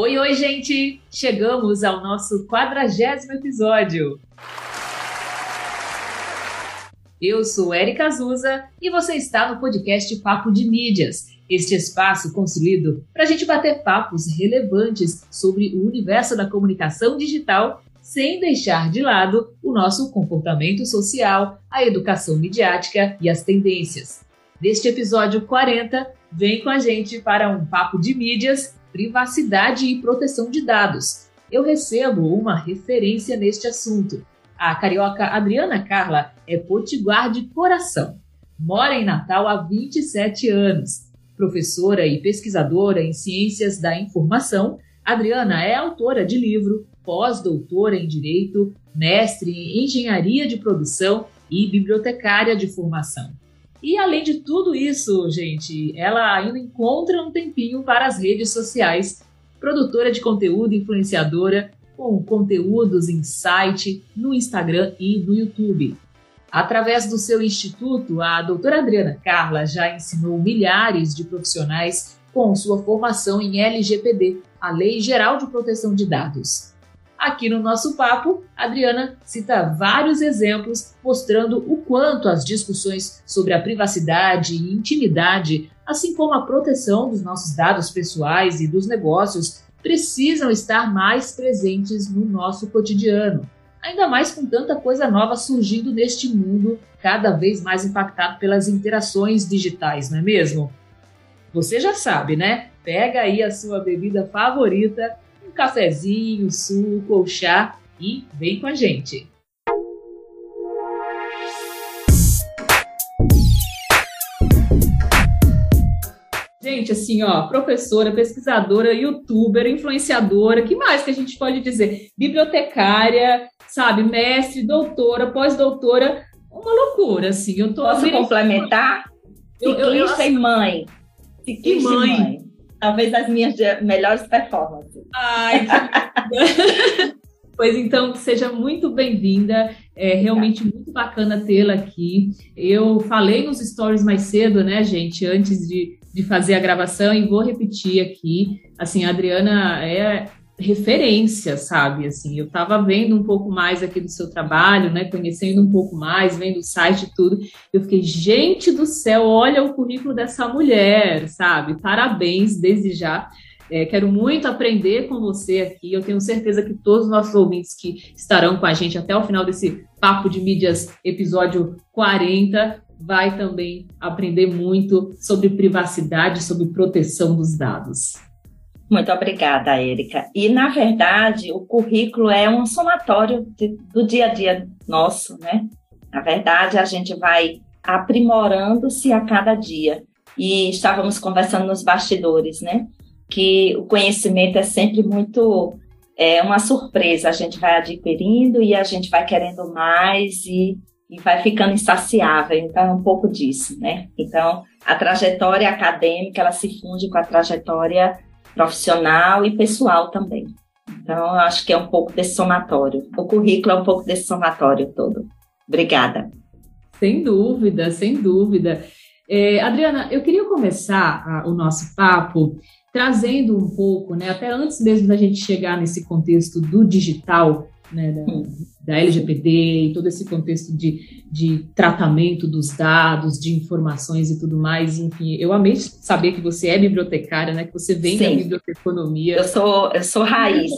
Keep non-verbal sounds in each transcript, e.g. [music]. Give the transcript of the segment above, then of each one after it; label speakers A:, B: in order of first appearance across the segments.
A: Oi, oi, gente! Chegamos ao nosso quadragésimo episódio. Eu sou Erika Azusa e você está no podcast Papo de Mídias, este espaço construído para a gente bater papos relevantes sobre o universo da comunicação digital, sem deixar de lado o nosso comportamento social, a educação midiática e as tendências. Neste episódio 40, vem com a gente para um papo de mídias privacidade e proteção de dados. Eu recebo uma referência neste assunto. A carioca Adriana Carla é potiguar de coração. Mora em Natal há 27 anos. Professora e pesquisadora em ciências da informação, Adriana é autora de livro, pós-doutora em direito, mestre em engenharia de produção e bibliotecária de formação. E além de tudo isso, gente, ela ainda encontra um tempinho para as redes sociais. Produtora de conteúdo, influenciadora, com conteúdos em site, no Instagram e no YouTube. Através do seu instituto, a doutora Adriana Carla já ensinou milhares de profissionais com sua formação em LGPD, a Lei Geral de Proteção de Dados. Aqui no nosso papo, Adriana cita vários exemplos mostrando o quanto as discussões sobre a privacidade e intimidade, assim como a proteção dos nossos dados pessoais e dos negócios, precisam estar mais presentes no nosso cotidiano. Ainda mais com tanta coisa nova surgindo neste mundo cada vez mais impactado pelas interações digitais, não é mesmo? Você já sabe, né? Pega aí a sua bebida favorita cafezinho, suco ou chá e vem com a gente. Gente, assim, ó, professora, pesquisadora, youtuber, influenciadora, que mais que a gente pode dizer? Bibliotecária, sabe, mestre, doutora, pós-doutora, uma loucura, assim. Eu tô
B: Posso complementar? Ciclista eu, eu, eu, e mãe.
A: Ciclista e mãe. E mãe
B: talvez as minhas melhores performances.
A: Ai, [laughs] Pois então, seja muito bem-vinda. É realmente muito bacana tê-la aqui. Eu falei nos stories mais cedo, né, gente, antes de, de fazer a gravação, e vou repetir aqui. Assim, a Adriana é referência, sabe? Assim, eu estava vendo um pouco mais aqui do seu trabalho, né? Conhecendo um pouco mais, vendo o site e tudo. Eu fiquei, gente do céu, olha o currículo dessa mulher, sabe? Parabéns desde já. É, quero muito aprender com você aqui. Eu tenho certeza que todos os nossos ouvintes que estarão com a gente até o final desse Papo de Mídias, episódio 40, vai também aprender muito sobre privacidade, sobre proteção dos dados.
B: Muito obrigada, Érica. E, na verdade, o currículo é um somatório de, do dia a dia nosso, né? Na verdade, a gente vai aprimorando-se a cada dia. E estávamos conversando nos bastidores, né? Que o conhecimento é sempre muito é uma surpresa. A gente vai adquirindo e a gente vai querendo mais e, e vai ficando insaciável. Então, é um pouco disso, né? Então, a trajetória acadêmica, ela se funde com a trajetória profissional e pessoal também. Então, acho que é um pouco desse somatório. O currículo é um pouco desse somatório todo. Obrigada.
A: Sem dúvida, sem dúvida. É, Adriana, eu queria começar a, o nosso papo trazendo um pouco, né, até antes mesmo da gente chegar nesse contexto do digital, né, da, da LGPD e todo esse contexto de, de tratamento dos dados, de informações e tudo mais, enfim, eu amei saber que você é bibliotecária, né, que você vem Sim. da biblioteconomia.
B: Eu sou, eu sou raiz.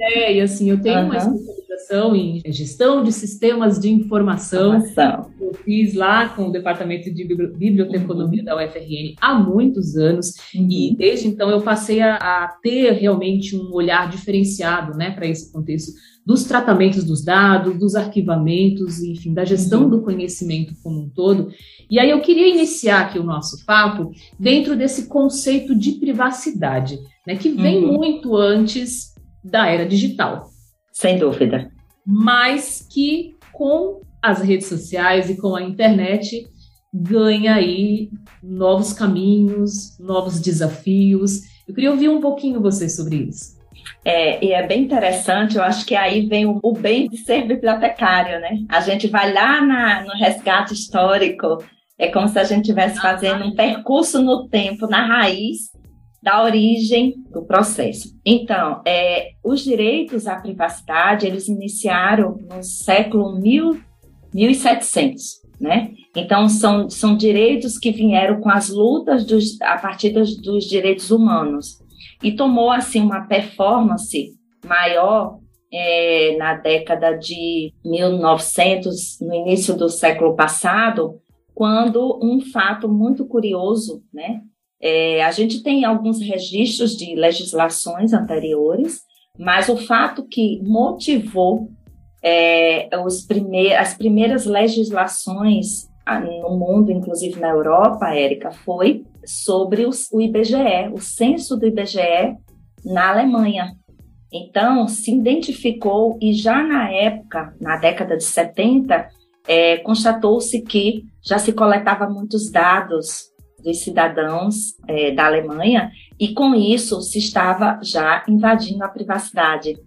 A: É, e assim, eu tenho uhum. uma especialização em gestão de sistemas de informação. informação. Eu fiz lá com o departamento de biblioteconomia uhum. da UFRN há muitos anos, uhum. e desde então eu passei a, a ter realmente um olhar diferenciado, né, para esse contexto dos tratamentos dos dados, dos arquivamentos, enfim, da gestão uhum. do conhecimento como um todo. E aí eu queria iniciar aqui o nosso papo dentro desse conceito de privacidade, né, que vem uhum. muito antes da era digital.
B: Sem dúvida.
A: Mas que com as redes sociais e com a internet ganha aí novos caminhos, novos desafios. Eu queria ouvir um pouquinho você sobre isso.
B: É, e é bem interessante, eu acho que aí vem o, o bem de ser bibliotecário, né? A gente vai lá na, no resgate histórico, é como se a gente estivesse fazendo um percurso no tempo, na raiz da origem do processo. Então, é, os direitos à privacidade, eles iniciaram no século mil, 1700, né? Então, são, são direitos que vieram com as lutas dos, a partir dos, dos direitos humanos. E tomou, assim, uma performance maior é, na década de 1900, no início do século passado, quando um fato muito curioso, né? É, a gente tem alguns registros de legislações anteriores, mas o fato que motivou é, os primeir, as primeiras legislações no mundo, inclusive na Europa, Érica, foi sobre os, o IBGE, o censo do IBGE na Alemanha. Então, se identificou, e já na época, na década de 70, é, constatou-se que já se coletava muitos dados dos cidadãos é, da Alemanha, e com isso se estava já invadindo a privacidade.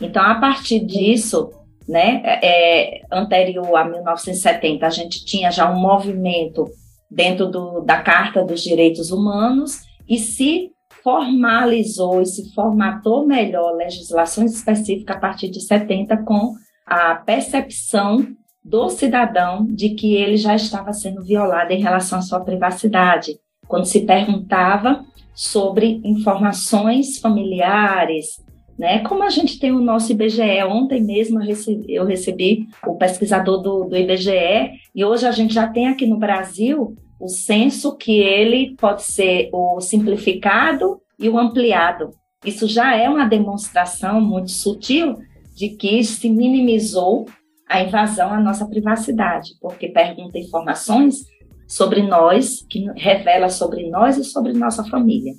B: Então, a partir disso, né, é, anterior a 1970, a gente tinha já um movimento dentro do, da Carta dos Direitos Humanos e se formalizou e se formatou melhor legislações específicas a partir de 70 com a percepção do cidadão de que ele já estava sendo violado em relação à sua privacidade. Quando se perguntava sobre informações familiares, né? Como a gente tem o nosso IBGE, ontem mesmo eu recebi, eu recebi o pesquisador do, do IBGE e hoje a gente já tem aqui no Brasil o censo que ele pode ser o simplificado e o ampliado. Isso já é uma demonstração muito sutil de que se minimizou a invasão à nossa privacidade, porque pergunta informações sobre nós, que revela sobre nós e sobre nossa família.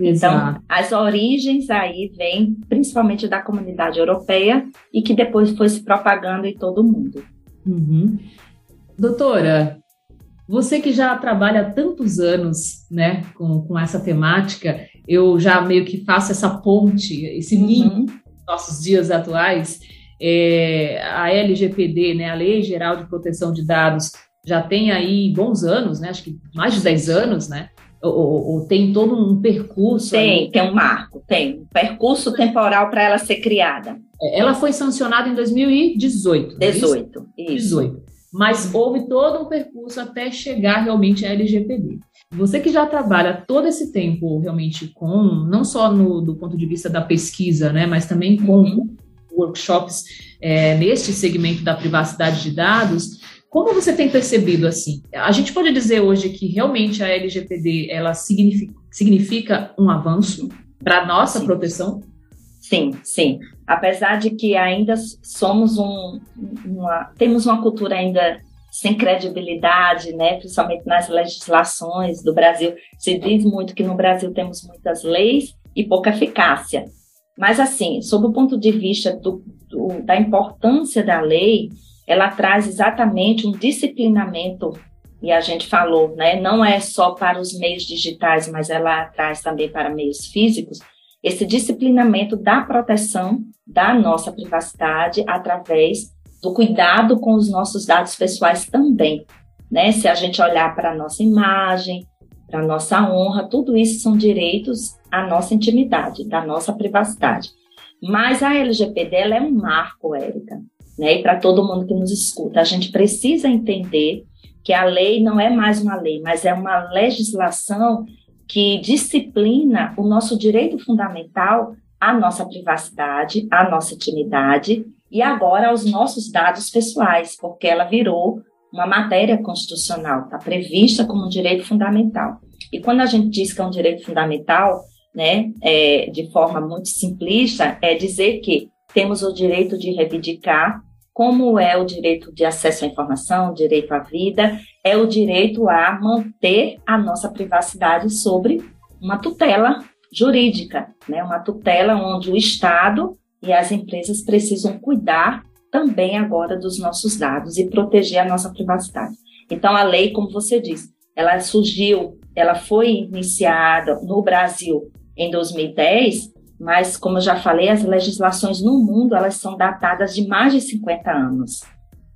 B: Então, Exato. Então, as origens aí vêm principalmente da comunidade europeia e que depois foi se propagando em todo o mundo.
A: Uhum. Doutora, você que já trabalha há tantos anos né, com, com essa temática, eu já meio que faço essa ponte, esse uhum. link nossos dias atuais. É, a LGPD, né, a Lei Geral de Proteção de Dados, já tem aí bons anos, né, acho que mais de 10 anos, né? Ou, ou, ou tem todo um percurso?
B: Tem, aí. tem um marco, tem um percurso temporal para ela ser criada.
A: É, ela foi sancionada em 2018.
B: 18,
A: é isso? 18 mas houve todo um percurso até chegar realmente à LGPD. Você que já trabalha todo esse tempo realmente com, não só no, do ponto de vista da pesquisa, né, mas também com uhum. workshops é, neste segmento da privacidade de dados, como você tem percebido assim? A gente pode dizer hoje que realmente a LGPD ela significa, significa um avanço para a nossa Sim. proteção?
B: Sim, sim. Apesar de que ainda somos um, uma, temos uma cultura ainda sem credibilidade, né, principalmente nas legislações do Brasil. Se diz muito que no Brasil temos muitas leis e pouca eficácia. Mas, assim, sob o ponto de vista do, do, da importância da lei, ela traz exatamente um disciplinamento, e a gente falou, né, não é só para os meios digitais, mas ela traz também para meios físicos, esse disciplinamento da proteção da nossa privacidade através do cuidado com os nossos dados pessoais também. Né? Se a gente olhar para a nossa imagem, para a nossa honra, tudo isso são direitos à nossa intimidade, da nossa privacidade. Mas a LGPD é um marco, Érica, né? E para todo mundo que nos escuta, a gente precisa entender que a lei não é mais uma lei, mas é uma legislação que disciplina o nosso direito fundamental à nossa privacidade, à nossa intimidade e agora aos nossos dados pessoais, porque ela virou uma matéria constitucional, está prevista como um direito fundamental. E quando a gente diz que é um direito fundamental, né, é, de forma muito simplista, é dizer que temos o direito de reivindicar como é o direito de acesso à informação, direito à vida, é o direito a manter a nossa privacidade sobre uma tutela jurídica, né? uma tutela onde o Estado e as empresas precisam cuidar também agora dos nossos dados e proteger a nossa privacidade. Então, a lei, como você disse, ela surgiu, ela foi iniciada no Brasil em 2010 mas como eu já falei, as legislações no mundo elas são datadas de mais de 50 anos.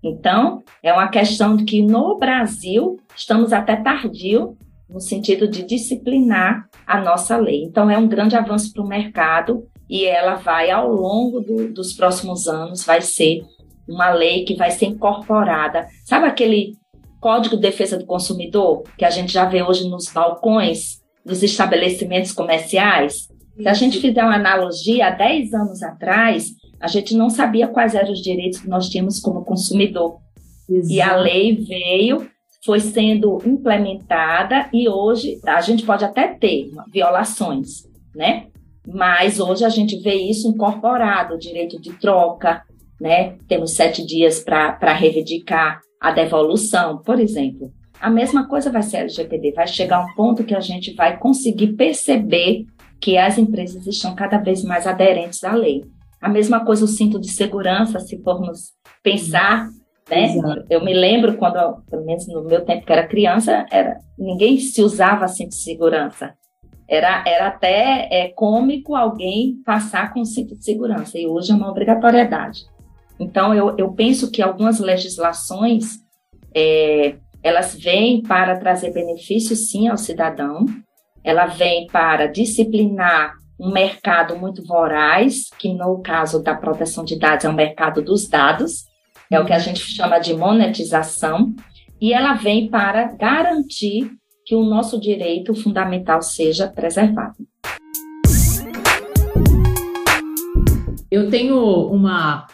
B: Então, é uma questão de que no Brasil estamos até tardio no sentido de disciplinar a nossa lei. Então, é um grande avanço para o mercado e ela vai, ao longo do, dos próximos anos, vai ser uma lei que vai ser incorporada. Sabe aquele Código de Defesa do Consumidor que a gente já vê hoje nos balcões dos estabelecimentos comerciais? Se a gente fizer uma analogia, há 10 anos atrás, a gente não sabia quais eram os direitos que nós tínhamos como consumidor. Exato. E a lei veio, foi sendo implementada e hoje a gente pode até ter violações, né? Mas hoje a gente vê isso incorporado, o direito de troca, né? Temos sete dias para reivindicar a devolução, por exemplo. A mesma coisa vai ser LGPD, vai chegar um ponto que a gente vai conseguir perceber que as empresas estão cada vez mais aderentes à lei. A mesma coisa o cinto de segurança, se formos pensar, né? Exato. Eu me lembro quando, pelo menos no meu tempo que era criança, era, ninguém se usava cinto de segurança. Era, era até é, cômico alguém passar com cinto de segurança, e hoje é uma obrigatoriedade. Então, eu, eu penso que algumas legislações, é, elas vêm para trazer benefícios, sim, ao cidadão, ela vem para disciplinar um mercado muito voraz, que no caso da proteção de dados é o mercado dos dados, é o que a uhum. gente chama de monetização, e ela vem para garantir que o nosso direito fundamental seja preservado.
A: Eu tenho uma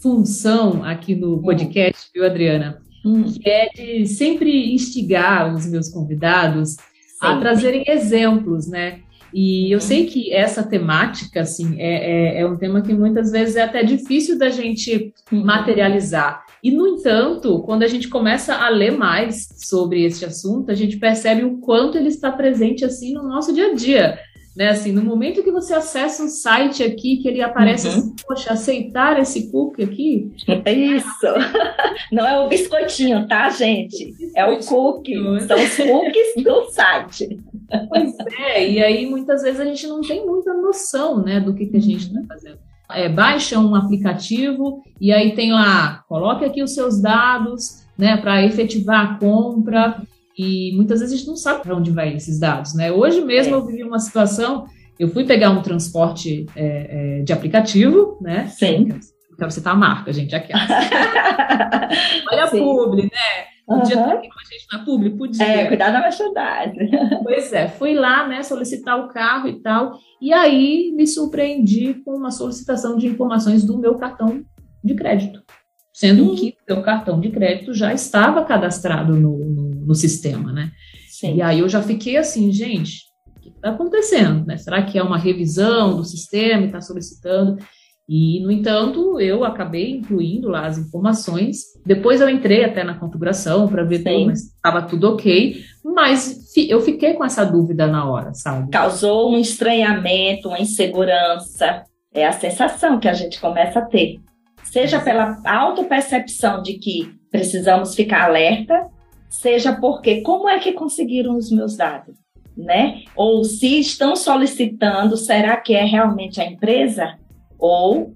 A: função aqui no hum. podcast, viu, Adriana? Hum. Que é de sempre instigar os meus convidados a trazerem exemplos, né? E eu uhum. sei que essa temática, assim, é, é, é, um tema que muitas vezes é até difícil da gente uhum. materializar. E, no entanto, quando a gente começa a ler mais sobre este assunto, a gente percebe o quanto ele está presente, assim, no nosso dia a dia. Né, assim, no momento que você acessa um site aqui, que ele aparece uhum. assim, poxa, aceitar esse cookie aqui.
B: É isso. [laughs] Não é o biscoitinho, tá, gente? É o cookie. São os cookies [laughs] do site.
A: Pois é, e aí muitas vezes a gente não tem muita noção, né, do que, que a gente está fazendo. É, baixa um aplicativo e aí tem lá, coloque aqui os seus dados, né, para efetivar a compra. E muitas vezes a gente não sabe para onde vai esses dados, né? Hoje mesmo é. eu vivi uma situação, eu fui pegar um transporte é, é, de aplicativo, né?
B: Sim.
A: Quero citar a marca, gente, aqui. [laughs] Olha a publi, né? Podia uhum. estar aqui com a gente na publi? Podia.
B: É, cuidar da merchandise. [laughs]
A: Pois é, fui lá, né, solicitar o carro e tal, e aí me surpreendi com uma solicitação de informações do meu cartão de crédito, sendo uhum. que o meu cartão de crédito já estava cadastrado no, no no sistema, né? Sim. E aí eu já fiquei assim, gente, o que está acontecendo? Né? Será que é uma revisão do sistema e está solicitando? E, no entanto, eu acabei incluindo lá as informações. Depois eu entrei até na configuração para ver se estava tudo ok, mas eu fiquei com essa dúvida na hora, sabe?
B: Causou um estranhamento, uma insegurança. É a sensação que a gente começa a ter. Seja pela autopercepção de que precisamos ficar alerta, seja porque como é que conseguiram os meus dados, né? Ou se estão solicitando, será que é realmente a empresa? Ou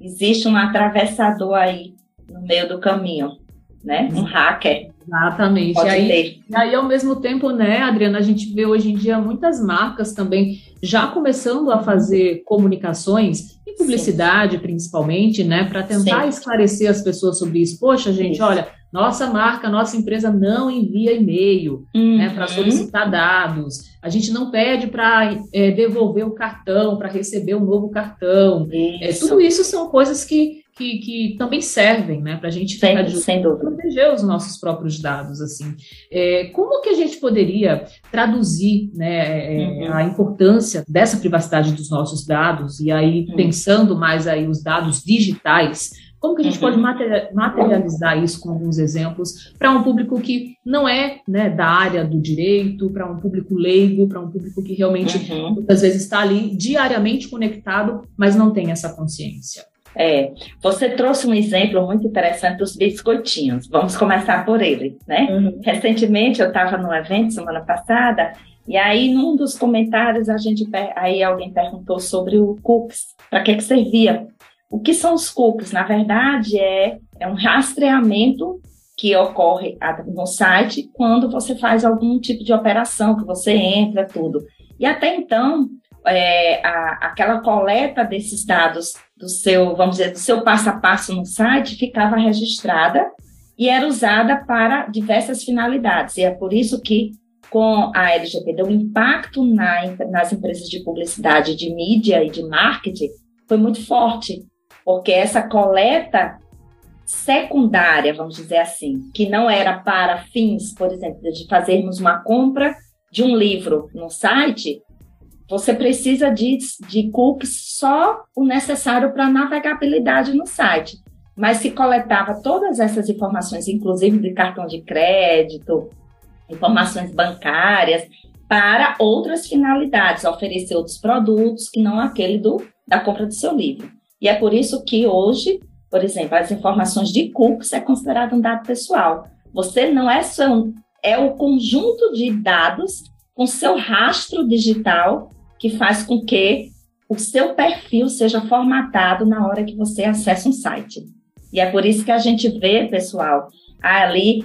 B: existe um atravessador aí no meio do caminho, né? Um hacker.
A: Exatamente. Pode e aí, ter. E aí, ao mesmo tempo, né, Adriana, a gente vê hoje em dia muitas marcas também já começando a fazer comunicações em publicidade, Sim. principalmente, né, para tentar Sim. esclarecer as pessoas sobre isso. Poxa, gente, isso. olha, nossa marca, nossa empresa não envia e-mail né, uhum. né, para solicitar dados. A gente não pede para é, devolver o cartão, para receber um novo cartão. É, tudo isso são coisas que, que, que também servem né, para a gente
B: de, sem
A: proteger os nossos próprios dados. assim. É, como que a gente poderia traduzir né, é, uhum. a importância dessa privacidade dos nossos dados, e aí uhum. pensando mais aí os dados digitais, como que a gente uhum. pode materializar isso com alguns exemplos para um público que não é né, da área do direito, para um público leigo, para um público que realmente uhum. muitas vezes está ali diariamente conectado, mas não tem essa consciência?
B: É, você trouxe um exemplo muito interessante dos biscoitinhos. Vamos começar por ele, né? Uhum. Recentemente eu estava num evento semana passada e aí num dos comentários a gente aí alguém perguntou sobre o cookies, para que que servia? O que são os cookies? Na verdade, é, é um rastreamento que ocorre no site quando você faz algum tipo de operação, que você entra, tudo. E até então, é, a, aquela coleta desses dados do seu, vamos dizer, do seu passo a passo no site ficava registrada e era usada para diversas finalidades. E é por isso que, com a LGPD, o impacto na, nas empresas de publicidade, de mídia e de marketing foi muito forte, porque essa coleta secundária, vamos dizer assim, que não era para fins, por exemplo, de fazermos uma compra de um livro no site, você precisa de, de cookies só o necessário para navegabilidade no site. Mas se coletava todas essas informações, inclusive de cartão de crédito, informações bancárias, para outras finalidades, oferecer outros produtos que não aquele do, da compra do seu livro. E é por isso que hoje por exemplo, as informações de cookies é considerado um dado pessoal. Você não é só um, é o conjunto de dados com seu rastro digital que faz com que o seu perfil seja formatado na hora que você acessa um site. E é por isso que a gente vê, pessoal, ali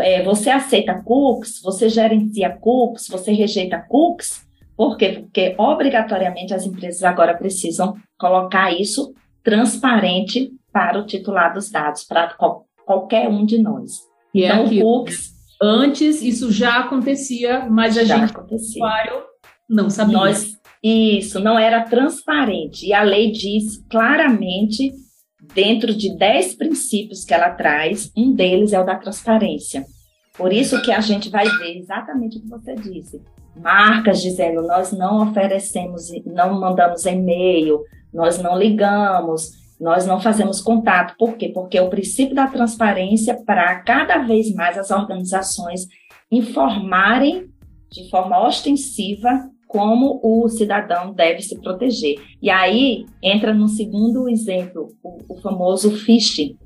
B: é, você aceita cookies, você gerencia cookies, você rejeita cookies. Por quê? Porque obrigatoriamente as empresas agora precisam colocar isso transparente para o titular dos dados, para qualquer um de nós.
A: E é então, é cookies, antes isso já acontecia, mas a gente,
B: acontecia.
A: usuário, não sabia.
B: Nós, isso, não era transparente. E a lei diz claramente, dentro de 10 princípios que ela traz, um deles é o da transparência. Por isso que a gente vai ver exatamente o que você disse. Marcas dizendo, nós não oferecemos, não mandamos e-mail, nós não ligamos, nós não fazemos contato. Por quê? Porque é o princípio da transparência para cada vez mais as organizações informarem de forma ostensiva como o cidadão deve se proteger. E aí entra no segundo exemplo, o, o famoso phishing.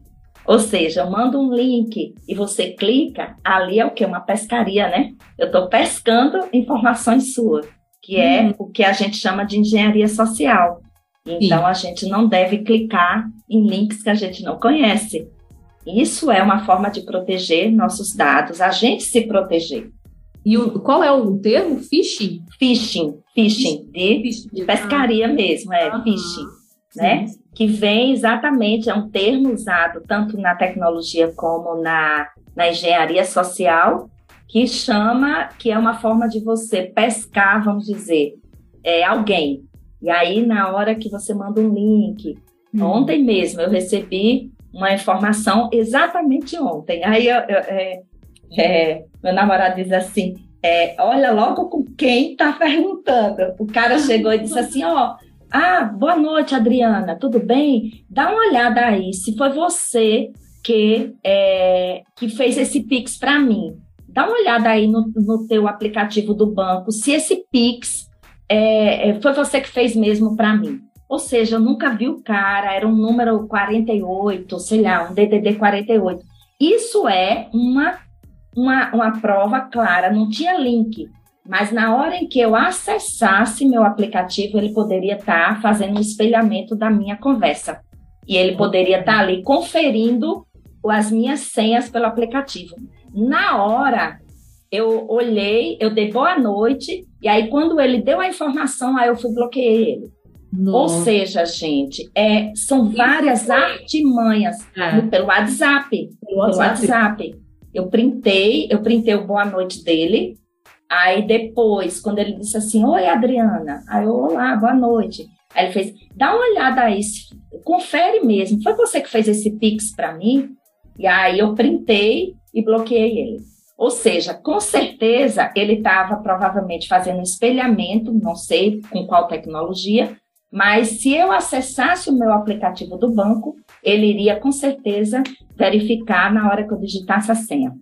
B: Ou seja, eu mando um link e você clica, ali é o que? Uma pescaria, né? Eu estou pescando informações suas, que é hum. o que a gente chama de engenharia social. Então, Sim. a gente não deve clicar em links que a gente não conhece. Isso é uma forma de proteger nossos dados, a gente se proteger.
A: E o, qual é o termo? Phishing?
B: Phishing, phishing, de, phishing. de pescaria ah. mesmo, é ah. phishing, né? Que vem exatamente, é um termo usado tanto na tecnologia como na, na engenharia social, que chama, que é uma forma de você pescar, vamos dizer, é, alguém, e aí, na hora que você manda um link, hum. ontem mesmo eu recebi uma informação exatamente ontem. Aí eu, eu, é, é, meu namorado diz assim: é, olha logo com quem está perguntando. O cara chegou e disse assim: ó, ah, boa noite, Adriana, tudo bem? Dá uma olhada aí, se foi você que, é, que fez esse Pix para mim. Dá uma olhada aí no, no teu aplicativo do banco, se esse Pix é, é, foi você que fez mesmo para mim. Ou seja, eu nunca vi o cara, era um número 48, sei lá, um DDD 48. Isso é uma, uma, uma prova clara, não tinha link, mas na hora em que eu acessasse meu aplicativo, ele poderia estar tá fazendo um espelhamento da minha conversa. E ele poderia estar tá ali conferindo as minhas senhas pelo aplicativo. Na hora, eu olhei, eu dei boa noite, e aí quando ele deu a informação, aí eu fui bloqueei ele. Nossa. Ou seja, gente, é, são várias artimanhas é. no, pelo WhatsApp. Pelo WhatsApp. WhatsApp. Eu printei, eu printei o boa noite dele. Aí depois, quando ele disse assim, oi Adriana, aí eu, olá, boa noite. Aí ele fez, dá uma olhada aí, confere mesmo, foi você que fez esse Pix para mim? E aí eu printei e bloqueei ele. Ou seja, com certeza ele estava provavelmente fazendo um espelhamento, não sei com qual tecnologia, mas se eu acessasse o meu aplicativo do banco, ele iria com certeza verificar na hora que eu digitasse a senha.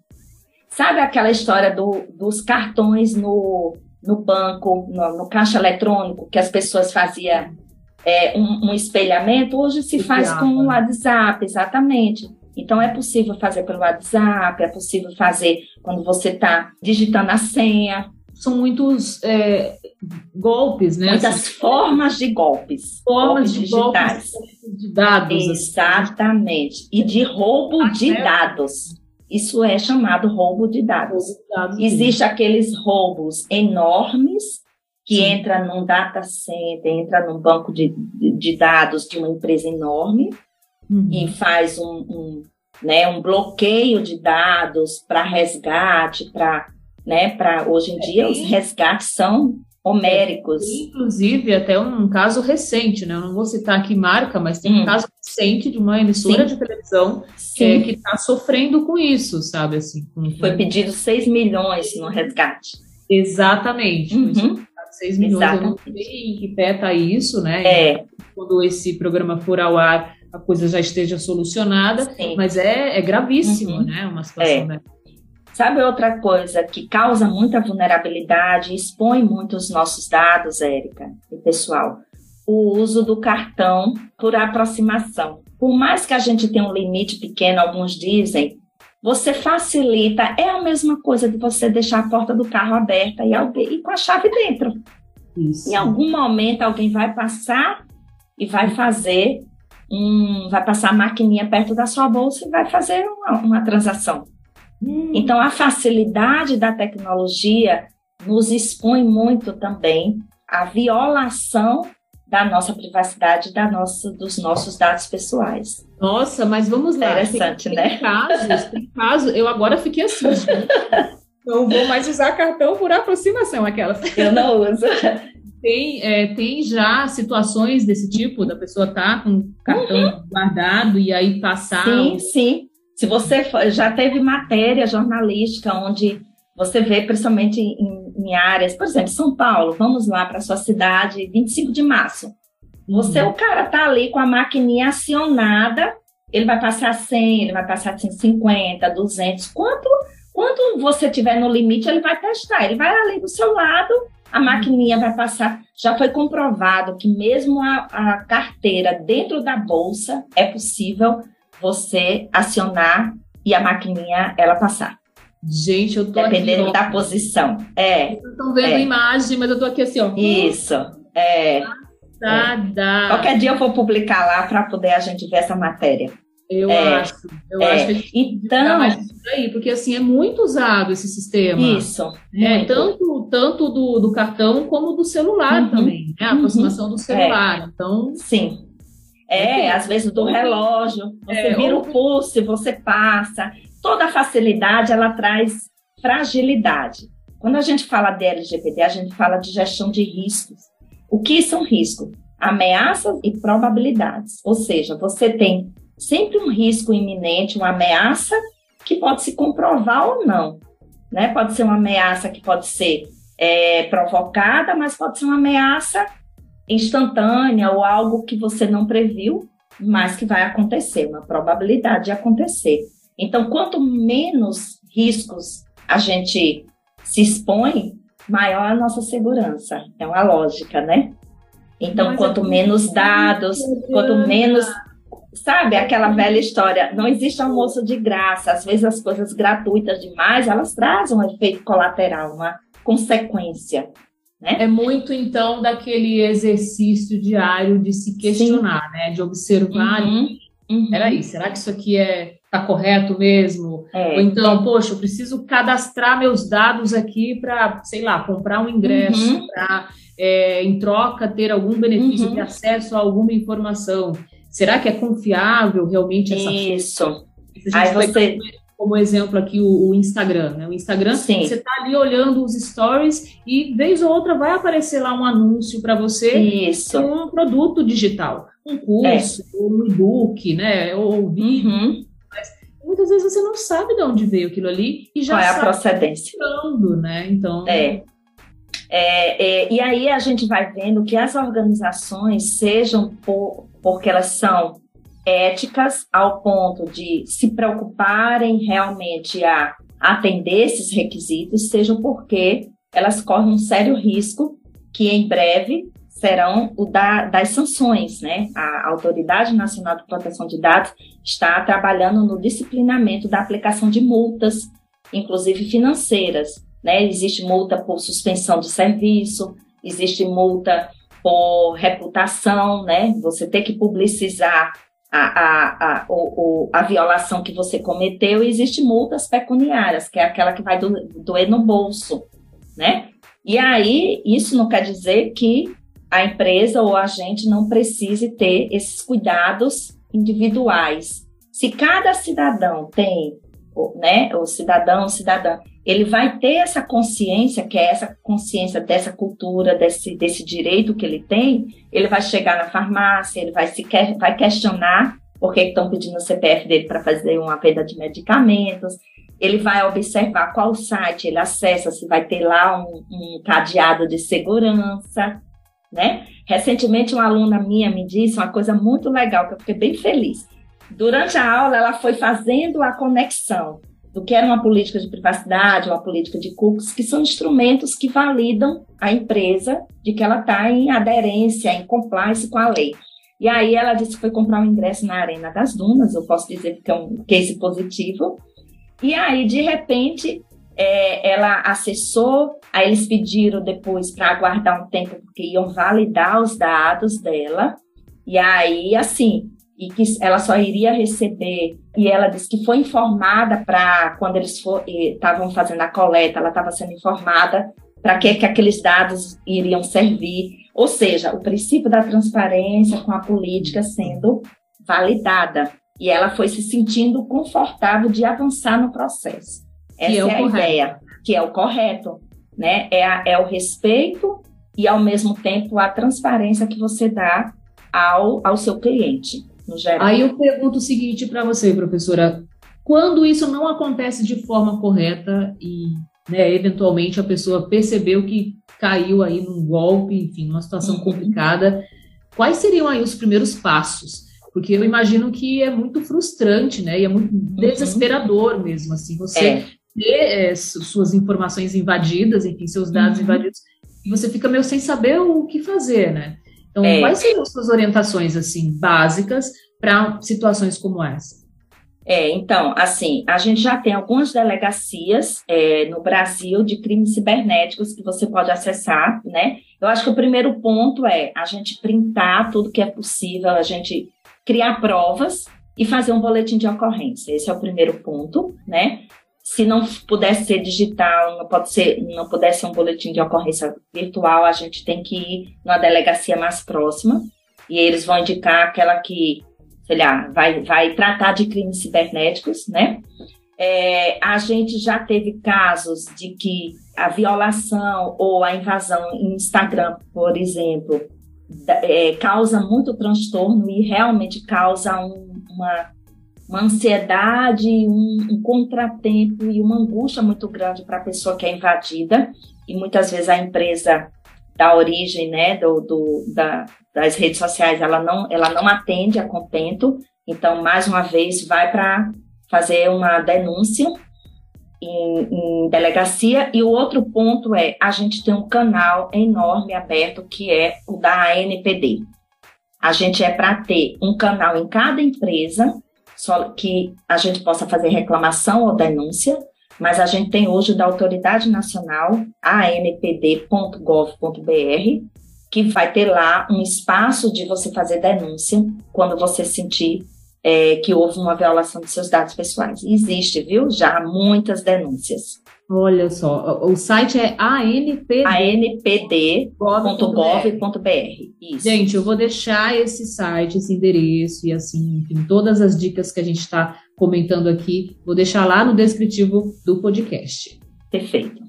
B: Sabe aquela história do, dos cartões no, no banco, no, no, caixa eletrônico, que as pessoas faziam é, um, um, espelhamento? Hoje se faz com o WhatsApp, exatamente. Então, é possível fazer pelo WhatsApp, é possível fazer quando você está digitando a senha.
A: São muitos é, golpes, né?
B: Muitas formas de golpes.
A: Formas golpes de digitais.
B: Golpes de dados. Exatamente. E de roubo Até de dados. isso é chamado roubo de dados. dados Existem aqueles roubos enormes que Sim. entra num data center, entra num banco de, de dados de uma empresa enorme uhum. e faz um, um, né, um bloqueio de dados para resgate, para né, para hoje em é dia os resgates são homéricos.
A: Inclusive, até um caso recente, né? Eu não vou citar aqui marca, mas tem hum. um caso recente de uma emissora Sim. de televisão é, que está sofrendo com isso, sabe? Assim, com...
B: Foi pedido 6 milhões no resgate.
A: Exatamente. Uhum. 6 milhões, Exatamente. eu não sei em que pé está isso, né? É. Quando esse programa for ao ar, a coisa já esteja solucionada, Sim. mas é, é gravíssimo, uhum. né? Uma situação é.
B: Sabe outra coisa que causa muita vulnerabilidade, expõe muito os nossos dados, Érica e pessoal? O uso do cartão por aproximação. Por mais que a gente tenha um limite pequeno, alguns dizem, você facilita, é a mesma coisa de você deixar a porta do carro aberta e, alguém, e com a chave dentro. Isso. Em algum momento alguém vai passar e vai fazer um, vai passar a maquininha perto da sua bolsa e vai fazer uma, uma transação. Hum. Então, a facilidade da tecnologia nos expõe muito também à violação da nossa privacidade, da nossa, dos nossos dados pessoais.
A: Nossa, mas vamos lá.
B: Interessante,
A: tem,
B: né?
A: Tem casos, tem casos. Eu agora fiquei assim. não vou mais usar cartão por aproximação, aquela.
B: Eu não uso.
A: Tem, é, tem já situações desse tipo, da pessoa tá com o cartão uhum. guardado e aí passar.
B: Sim, sim. Se você já teve matéria jornalística onde você vê, principalmente em, em áreas, por exemplo, São Paulo, vamos lá para sua cidade, 25 de março. Você, uhum. o cara tá ali com a maquininha acionada, ele vai passar 100, ele vai passar 150, 200, quanto, quanto você tiver no limite, ele vai testar, ele vai ali do seu lado, a maquininha vai passar. Já foi comprovado que mesmo a, a carteira dentro da bolsa é possível você acionar e a maquininha ela passar.
A: Gente, eu tô
B: Dependendo aqui, da posição. É.
A: Vocês estão vendo
B: é.
A: a imagem, mas eu tô aqui assim, ó.
B: Isso. É.
A: Nada.
B: É. Qualquer dia eu vou publicar lá para poder a gente ver essa matéria.
A: Eu é, acho. Eu é. acho que a gente
B: então,
A: mais isso aí, porque assim é muito usado esse sistema.
B: Isso.
A: É, tanto tanto do, do cartão como do celular uhum, também, né? A uhum. aproximação do celular. É. Então,
B: sim. É, às vezes do relógio, você é, vira o pulso e você passa. Toda facilidade, ela traz fragilidade. Quando a gente fala de LGPD, a gente fala de gestão de riscos. O que são riscos? Ameaças e probabilidades. Ou seja, você tem sempre um risco iminente, uma ameaça que pode se comprovar ou não. Né? Pode ser uma ameaça que pode ser é, provocada, mas pode ser uma ameaça instantânea ou algo que você não previu, mas que vai acontecer, uma probabilidade de acontecer. Então, quanto menos riscos a gente se expõe, maior a nossa segurança. É uma lógica, né? Então, mas quanto é menos dados, quanto menos. Sabe aquela velha história? Não existe almoço de graça. Às vezes, as coisas gratuitas demais elas trazem um efeito colateral, uma consequência. Né?
A: É muito, então, daquele exercício diário de se questionar, Sim. né? De observar. Uhum. Uhum. Peraí, será que isso aqui é tá correto mesmo? É. Ou então, poxa, eu preciso cadastrar meus dados aqui para, sei lá, comprar um ingresso, uhum. para, é, em troca, ter algum benefício de uhum. acesso a alguma informação. Será que é confiável realmente essa
B: Isso. Aí você
A: como exemplo aqui o, o Instagram, né? O Instagram, Sim. você está ali olhando os stories e vez ou outra vai aparecer lá um anúncio para você
B: Isso.
A: um produto digital, um curso, é. um e-book, né? Ou vídeo. Uhum. Mas muitas vezes você não sabe de onde veio aquilo ali e já
B: Qual é a procedência.
A: né? Então.
B: É. É, é, e aí a gente vai vendo que as organizações, sejam por, porque elas são éticas ao ponto de se preocuparem realmente a atender esses requisitos, seja porque elas correm um sério risco que em breve serão o da, das sanções, né? A Autoridade Nacional de Proteção de Dados está trabalhando no disciplinamento da aplicação de multas, inclusive financeiras, né? Existe multa por suspensão de serviço, existe multa por reputação, né? Você ter que publicizar a, a, a, o, a violação que você cometeu e existe multas pecuniárias, que é aquela que vai doer no bolso, né? E aí, isso não quer dizer que a empresa ou a gente não precise ter esses cuidados individuais. Se cada cidadão tem, né, o cidadão, cidadã, ele vai ter essa consciência, que é essa consciência dessa cultura, desse, desse direito que ele tem, ele vai chegar na farmácia, ele vai, se, vai questionar por que estão pedindo o CPF dele para fazer uma venda de medicamentos, ele vai observar qual site ele acessa, se vai ter lá um, um cadeado de segurança, né? Recentemente, uma aluna minha me disse uma coisa muito legal, que eu fiquei bem feliz. Durante a aula, ela foi fazendo a conexão do que era uma política de privacidade, uma política de cookies, que são instrumentos que validam a empresa de que ela está em aderência, em compliance com a lei. E aí ela disse que foi comprar um ingresso na Arena das Dunas, eu posso dizer que é um case positivo. E aí, de repente, é, ela acessou, aí eles pediram depois para aguardar um tempo, porque iam validar os dados dela. E aí, assim, e que ela só iria receber. E ela disse que foi informada para, quando eles estavam fazendo a coleta, ela estava sendo informada para que, que aqueles dados iriam servir. Ou seja, o princípio da transparência com a política sendo validada. E ela foi se sentindo confortável de avançar no processo. Essa é, é, a correto. ideia, que é o correto. Né? É, a, é o respeito e, ao mesmo tempo, a transparência que você dá ao, ao seu cliente no geral.
A: Aí eu pergunto o seguinte para você, professora: quando isso não acontece de forma correta e, né, eventualmente a pessoa percebeu que caiu aí num golpe, enfim, numa situação uhum. complicada, quais seriam aí os primeiros passos? Porque eu imagino que é muito frustrante, né? E é muito uhum. desesperador mesmo, assim, você é. ter é, suas informações invadidas, enfim, seus dados uhum. invadidos, e você fica meio sem saber o que fazer, né? Então, é. quais seriam as suas orientações, assim, básicas para situações como essa?
B: É, então, assim, a gente já tem algumas delegacias é, no Brasil de crimes cibernéticos que você pode acessar, né? Eu acho que o primeiro ponto é a gente printar tudo que é possível, a gente criar provas e fazer um boletim de ocorrência. Esse é o primeiro ponto, né? Se não pudesse ser digital, não pode ser, não pudesse ser um boletim de ocorrência virtual, a gente tem que ir numa delegacia mais próxima e eles vão indicar aquela que, sei lá, vai, vai tratar de crimes cibernéticos, né? É, a gente já teve casos de que a violação ou a invasão em Instagram, por exemplo, é, causa muito transtorno e realmente causa um, uma uma ansiedade, um, um contratempo e uma angústia muito grande para a pessoa que é invadida. E muitas vezes a empresa da origem, né, do, do da, das redes sociais, ela não, ela não atende a contento. Então, mais uma vez, vai para fazer uma denúncia em, em, delegacia. E o outro ponto é, a gente tem um canal enorme aberto, que é o da ANPD. A gente é para ter um canal em cada empresa que a gente possa fazer reclamação ou denúncia, mas a gente tem hoje da Autoridade Nacional, anpd.gov.br, que vai ter lá um espaço de você fazer denúncia quando você sentir é, que houve uma violação de seus dados pessoais. Existe, viu? Já muitas denúncias.
A: Olha só, o site é anpd.gov.br. Gente, eu vou deixar esse site, esse endereço e assim, enfim, todas as dicas que a gente está comentando aqui, vou deixar lá no descritivo do podcast.
B: Perfeito.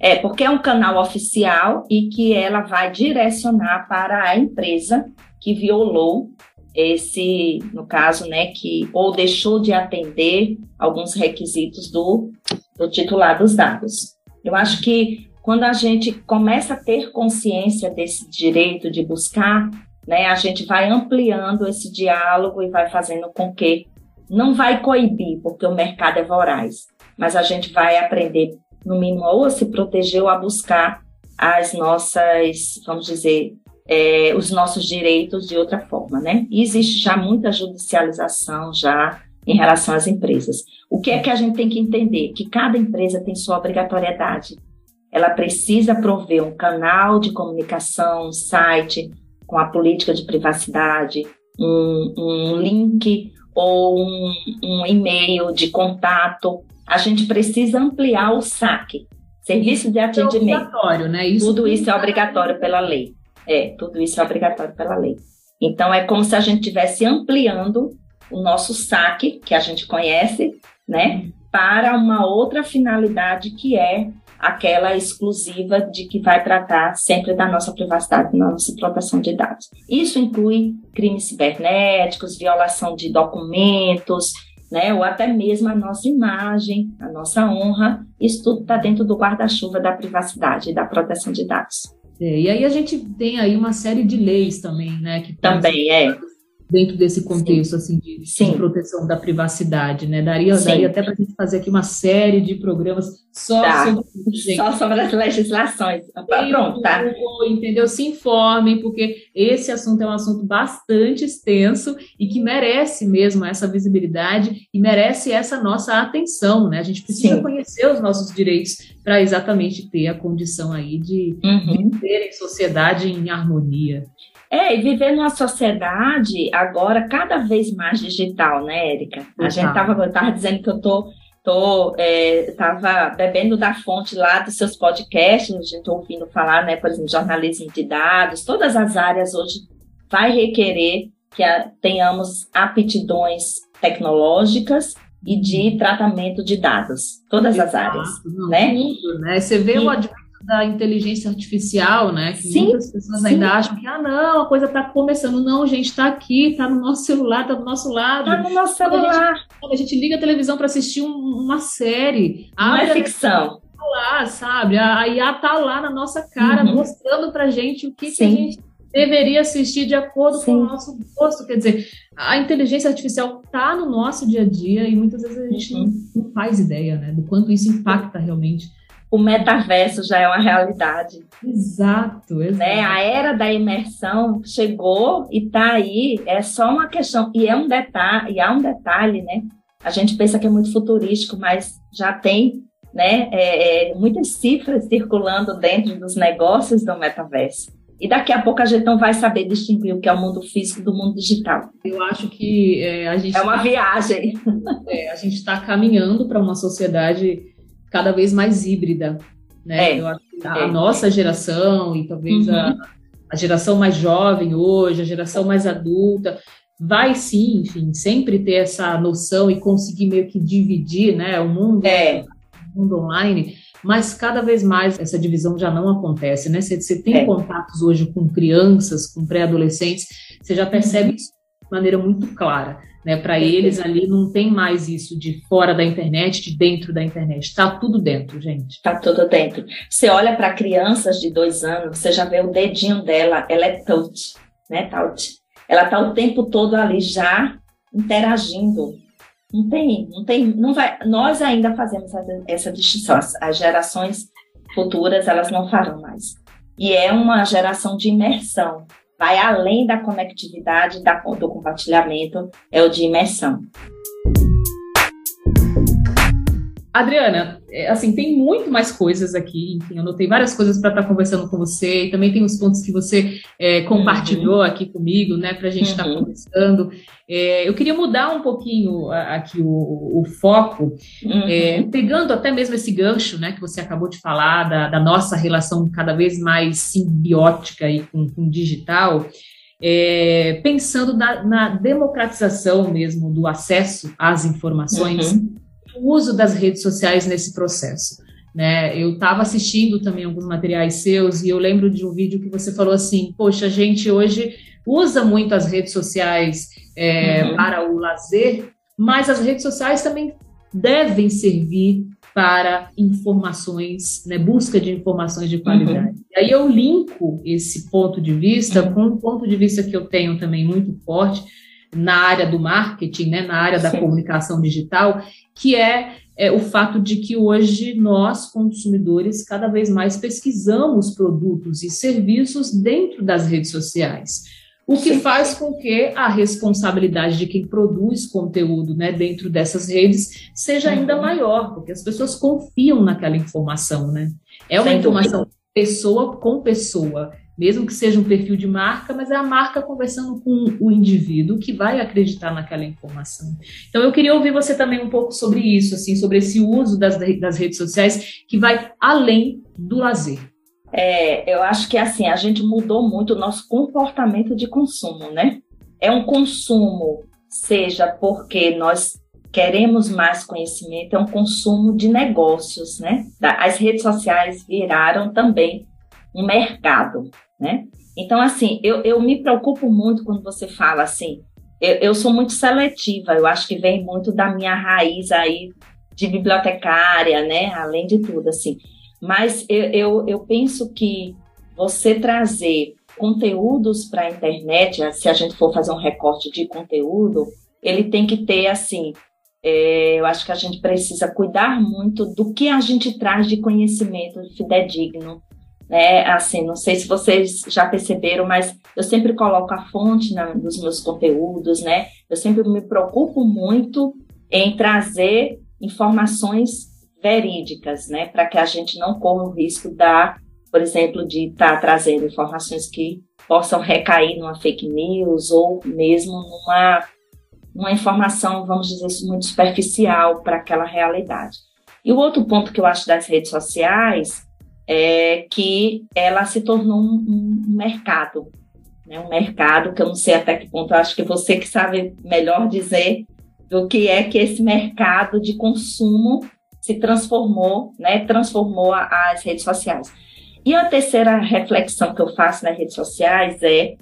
B: É, porque é um canal oficial e que ela vai direcionar para a empresa que violou esse, no caso, né, que ou deixou de atender alguns requisitos do, do titular dos dados. Eu acho que quando a gente começa a ter consciência desse direito de buscar, né, a gente vai ampliando esse diálogo e vai fazendo com que não vai coibir, porque o mercado é voraz, mas a gente vai aprender, no mínimo, ou a se proteger ou a buscar as nossas, vamos dizer, é, os nossos direitos de outra forma, né? E existe já muita judicialização já em relação às empresas. O que é que a gente tem que entender? Que cada empresa tem sua obrigatoriedade. Ela precisa prover um canal de comunicação, um site com a política de privacidade, um, um link ou um, um e-mail de contato. A gente precisa ampliar o saque. Serviço de atendimento. É
A: obrigatório, né? Isso
B: tudo isso é obrigatório pela lei. É, tudo isso é obrigatório pela lei. Então, é como se a gente estivesse ampliando o nosso saque, que a gente conhece, né, para uma outra finalidade que é aquela exclusiva de que vai tratar sempre da nossa privacidade, da nossa proteção de dados. Isso inclui crimes cibernéticos, violação de documentos, né, ou até mesmo a nossa imagem, a nossa honra, isso tudo está dentro do guarda-chuva da privacidade e da proteção de dados.
A: É, e aí a gente tem aí uma série de leis também, né? Que
B: também é
A: dentro desse contexto assim de, de, proteção da privacidade, né? Daria, daria até para a gente fazer aqui uma série de programas só
B: tá. sobre gente. só sobre as legislações. Pronto, tá?
A: Entendeu? Se informem, porque esse assunto é um assunto bastante extenso e que merece mesmo essa visibilidade e merece essa nossa atenção, né? A gente precisa Sim. conhecer os nossos direitos para exatamente ter a condição aí de, uhum. de ter em sociedade em harmonia.
B: É, e viver numa sociedade agora cada vez mais digital, né, Érica? A gente estava tava dizendo que eu tô, tô é, tava bebendo da fonte lá dos seus podcasts, a gente ouvindo falar, né, por exemplo, jornalismo de dados, todas as áreas hoje vai requerer que a, tenhamos aptidões tecnológicas e de uhum. tratamento de dados, todas Exato, as áreas, não, né?
A: Tudo, né? Você vê e, o advento da inteligência artificial, né? Que sim, muitas pessoas sim. ainda acham que, ah, não, a coisa está começando. Não, gente, está aqui, está no nosso celular, está do nosso lado.
B: Está no nosso celular.
A: A gente, a gente, liga a televisão para assistir um, uma série.
B: Não é ficção.
A: Tá lá, sabe? A IA tá lá na nossa cara, uhum. mostrando pra gente o que, que a gente deveria assistir de acordo Sim. com o nosso gosto. Quer dizer, a inteligência artificial está no nosso dia a dia e muitas vezes a gente uhum. não, não, faz ideia né, do quanto isso impacta realmente
B: o metaverso já é uma realidade.
A: Exato, exato. Né?
B: A era da imersão chegou e está aí, é só uma questão, e é um detalhe, e há um detalhe, né? A gente pensa que é muito futurístico, mas já tem né, é, é, muitas cifras circulando dentro dos negócios do metaverso. E daqui a pouco a gente não vai saber distinguir o que é o mundo físico do mundo digital.
A: Eu acho que é, a gente.
B: É uma tá, viagem. [laughs]
A: É, a gente está caminhando para uma sociedade cada vez mais híbrida, né? É, Eu acho que a é. nossa geração e talvez uhum. a, a geração mais jovem hoje, a geração mais adulta, vai sim, enfim, sempre ter essa noção e conseguir meio que dividir, né, o mundo, é. o mundo online, mas cada vez mais essa divisão já não acontece, né? Você, você tem é. contatos hoje com crianças, com pré-adolescentes, você já percebe uhum. isso de maneira muito clara. Né? Para eles ali não tem mais isso de fora da internet, de dentro da internet. Está tudo dentro, gente.
B: Está tudo dentro. Você olha para crianças de dois anos, você já vê o dedinho dela, ela é touch, né? Touch. Ela está o tempo todo ali já interagindo. Não tem, não tem, não vai. Nós ainda fazemos essa distinção. As, as gerações futuras elas não farão mais. E é uma geração de imersão vai além da conectividade, da, do compartilhamento, é o de imersão.
A: Adriana, é, assim, tem muito mais coisas aqui, enfim, eu anotei várias coisas para estar tá conversando com você, e também tem os pontos que você é, compartilhou uhum. aqui comigo, né, para a gente estar tá uhum. conversando. É, eu queria mudar um pouquinho aqui o, o foco, uhum. é, pegando até mesmo esse gancho, né, que você acabou de falar, da, da nossa relação cada vez mais simbiótica aí com, com o digital, é, pensando na, na, democratização mesmo do acesso às informações, uhum o uso das redes sociais nesse processo. Né? Eu estava assistindo também alguns materiais seus e eu lembro de um vídeo que você falou assim: Poxa, a gente hoje usa muito as redes sociais é, uhum. para o lazer, mas as redes sociais também devem servir para informações, né, busca de informações de qualidade. Uhum. E aí eu linko esse ponto de vista com um ponto de vista que eu tenho também muito forte na área do marketing, né, na área da Sim. comunicação digital, que é, é, o fato de que hoje nós, consumidores, cada vez mais pesquisamos produtos e serviços dentro das redes sociais. O que faz com que a responsabilidade de quem produz conteúdo né, dentro dessas redes seja ainda uhum. maior, porque as pessoas confiam naquela informação, né? É uma Sem informação dúvida. pessoa com pessoa. Mesmo que seja um perfil de marca, mas é a marca conversando com o indivíduo que vai acreditar naquela informação. Então eu queria ouvir você também um pouco sobre isso, assim, sobre esse uso das, das redes sociais que vai além do lazer.
B: É, eu acho que assim a gente mudou muito o nosso comportamento de consumo, né? É um consumo, seja porque nós queremos mais conhecimento, é um consumo de negócios, né? As redes sociais viraram também um mercado, né? Então, assim, eu, eu me preocupo muito quando você fala assim, eu, eu sou muito seletiva, eu acho que vem muito da minha raiz aí de bibliotecária, né? Além de tudo, assim. Mas eu, eu, eu penso que você trazer conteúdos para a internet, se a gente for fazer um recorte de conteúdo, ele tem que ter, assim, é, eu acho que a gente precisa cuidar muito do que a gente traz de conhecimento fidedigno. Né? Assim, não sei se vocês já perceberam, mas eu sempre coloco a fonte na, nos meus conteúdos, né? Eu sempre me preocupo muito em trazer informações verídicas, né? Para que a gente não corra o risco da, por exemplo, de estar tá trazendo informações que possam recair numa fake news ou mesmo numa uma informação, vamos dizer isso, muito superficial para aquela realidade. E o outro ponto que eu acho das redes sociais é que ela se tornou um, um mercado, né? um mercado que eu não sei até que ponto, acho que você que sabe melhor dizer do que é que esse mercado de consumo se transformou, né? transformou as redes sociais. E a terceira reflexão que eu faço nas redes sociais é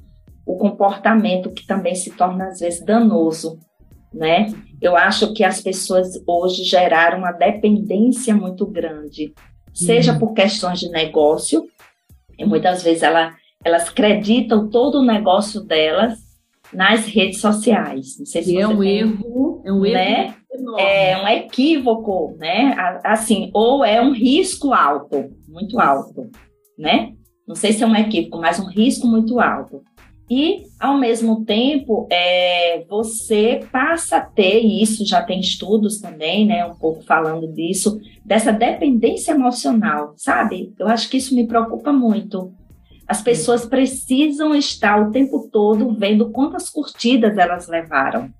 B: o comportamento que também se torna às vezes danoso, né? Eu acho que as pessoas hoje geraram uma dependência muito grande, seja uhum. por questões de negócio, e muitas vezes ela, elas acreditam todo o negócio delas nas redes sociais. Não sei se
A: e é um tem, erro, é um né?
B: erro É um equívoco, né? Assim, ou é um risco alto, muito alto, né? Não sei se é um equívoco, mas um risco muito alto. E, ao mesmo tempo, é, você passa a ter, e isso já tem estudos também, né, um pouco falando disso, dessa dependência emocional, sabe? Eu acho que isso me preocupa muito. As pessoas precisam estar o tempo todo vendo quantas curtidas elas levaram,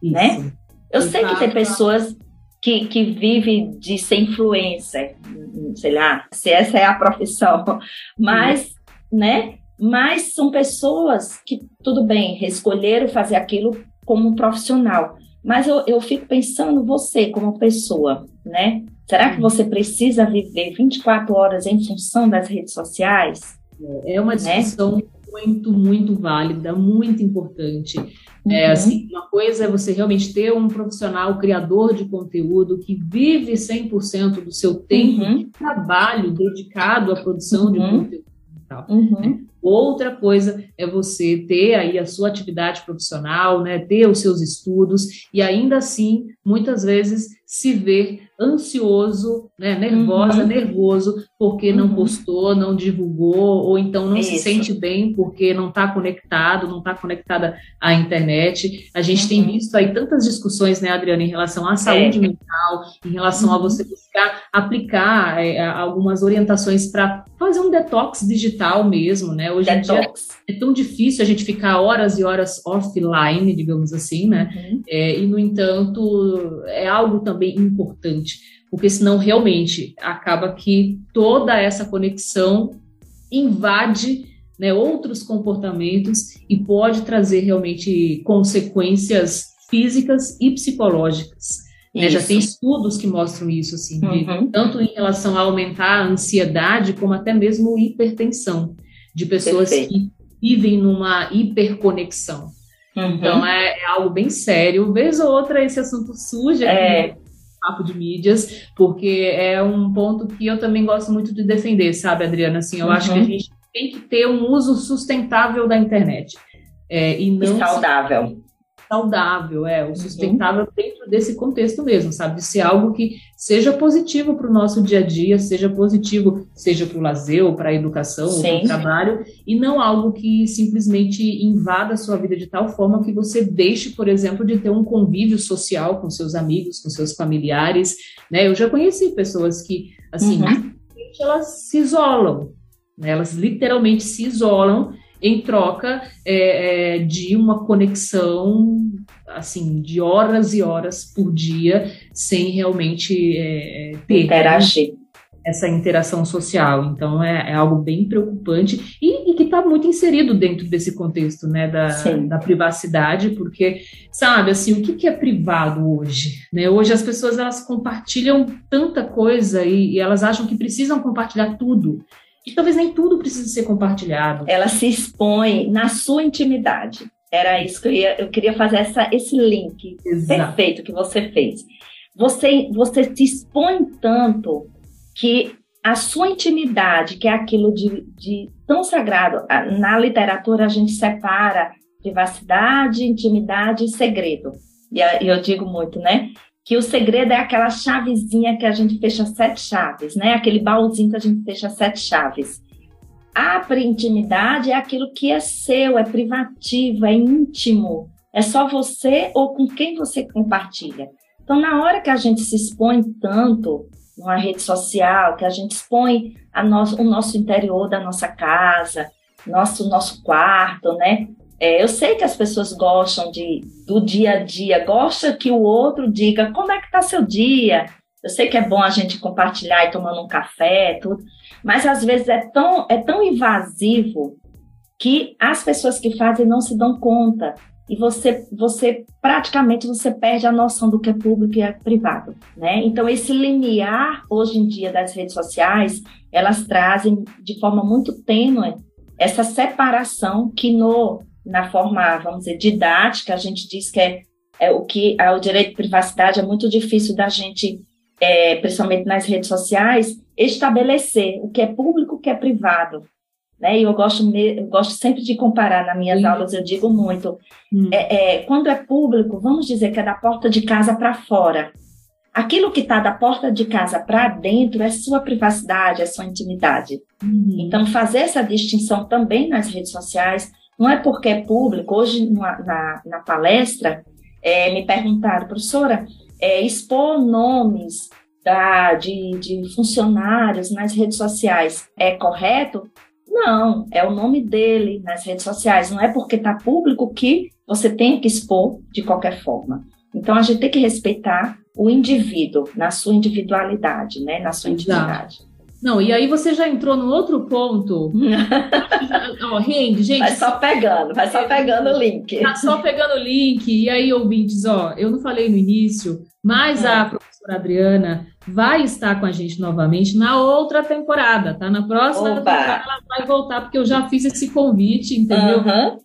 B: isso. né? Eu Exato. sei que tem pessoas que, que vivem de ser influencer, sei lá, se essa é a profissão, [laughs] mas, né? Mas são pessoas que, tudo bem, escolheram fazer aquilo como profissional. Mas eu, eu fico pensando, você como pessoa, né? Será que você precisa viver 24 horas em função das redes sociais?
A: É uma né? discussão né? muito, muito válida, muito importante. É, uhum. É, assim, uma coisa é você realmente ter um profissional criador de conteúdo que vive 100% do seu tempo uhum. de trabalho dedicado à produção uhum. de conteúdo. Uhum. Né? Outra coisa é você ter aí a sua atividade profissional, né, ter os seus estudos e ainda assim, muitas vezes se ver ansioso, né, nervosa, uhum. nervoso, porque uhum. não postou, não divulgou, ou então não Isso. se sente bem porque não está conectado, não está conectada à internet. A gente uhum. tem visto aí tantas discussões, né, Adriana, em relação à saúde é. mental, em relação a uhum. você buscar aplicar é, algumas orientações para fazer um detox digital mesmo, né? Hoje detox. em dia é tão difícil a gente ficar horas e horas offline, digamos assim, né? Uhum. É, e, no entanto, é algo também importante, porque senão realmente acaba que toda essa conexão invade né, outros comportamentos e pode trazer realmente consequências físicas e psicológicas. Né? Já tem estudos que mostram isso, assim, de, uhum. tanto em relação a aumentar a ansiedade, como até mesmo hipertensão, de pessoas Perfeito. que vivem numa hiperconexão. Uhum. Então é, é, algo bem sério. Vez ou outra esse assunto surge aqui é. Papo de mídias, porque é um ponto que eu também gosto muito de defender, sabe, Adriana? Assim, eu uhum. acho que a uhum. gente tem que ter um uso sustentável da internet. É, e não
B: e saudável
A: saudável, é, o uhum. sustentável uhum. dentro desse contexto mesmo, sabe? De ser algo que seja positivo para o nosso dia a dia, seja positivo, seja para o lazer, ou para a educação, Sim. ou para o trabalho, e não algo que simplesmente invada a sua vida de tal forma que você deixe, por exemplo, de ter um convívio social com seus amigos, com seus familiares, né? Eu já conheci pessoas que, assim, uhum. elas se isolam, Né? Elas literalmente se isolam em troca é, é, de uma conexão assim de horas e horas por dia sem realmente é, ter
B: interagir
A: essa interação social. Então é, é algo bem preocupante e, e que está muito inserido dentro desse contexto, né, da, da privacidade, porque sabe assim o que, que é privado hoje? Né? Hoje as pessoas elas compartilham tanta coisa e, e elas acham que precisam compartilhar tudo. E talvez nem tudo precise ser compartilhado.
B: Ela se expõe na sua intimidade. Era isso que eu, ia, eu queria fazer essa, esse link Exato. perfeito que você fez. Você, você se expõe tanto que a sua intimidade, que é aquilo de, de tão sagrado, na literatura a gente separa privacidade, intimidade e segredo. E eu digo muito, né? Que o segredo é aquela chavezinha que a gente fecha sete chaves, né? Aquele baúzinho que a gente fecha sete chaves. A intimidade é aquilo que é seu, é privativo, é íntimo. É só você ou com quem você compartilha. Então, na hora que a gente se expõe tanto numa rede social, que a gente expõe a o nosso interior da nossa casa, nosso, nosso quarto, né? É, eu sei que as pessoas gostam de, do dia a dia, gosta que o outro diga como é que está seu dia. Eu sei que é bom a gente compartilhar e tomando um café, tudo, mas às vezes é tão, é tão invasivo que as pessoas que fazem não se dão conta e você, você praticamente você perde a noção do que é público e é privado, né? Então esse limiar hoje em dia das redes sociais, elas trazem de forma muito tênue essa separação que no na forma, vamos dizer, didática, a gente diz que é, é o que é o direito de privacidade é muito difícil da gente, é, principalmente nas redes sociais, estabelecer o que é público, o que é privado, né? E eu gosto, eu gosto sempre de comparar nas minhas Sim. aulas, eu digo muito. Hum. É, é, quando é público, vamos dizer que é da porta de casa para fora. Aquilo que está da porta de casa para dentro é sua privacidade, é sua intimidade. Uhum. Então, fazer essa distinção também nas redes sociais, não é porque é público. Hoje, na, na, na palestra, é, me perguntaram, professora, é, expor nomes da, de, de funcionários nas redes sociais é correto? Não, é o nome dele nas redes sociais. Não é porque está público que você tem que expor de qualquer forma. Então a gente tem que respeitar o indivíduo na sua individualidade, né? Na sua intimidade.
A: Não, e aí você já entrou no outro ponto. [laughs]
B: oh, rende, gente. Vai só pegando, vai só pegando o link.
A: Tá só pegando o link. E aí, ouvintes, ó, eu não falei no início, mas é. a professora Adriana vai estar com a gente novamente na outra temporada, tá? Na próxima Opa. temporada ela vai voltar, porque eu já fiz esse convite, entendeu? Uhum.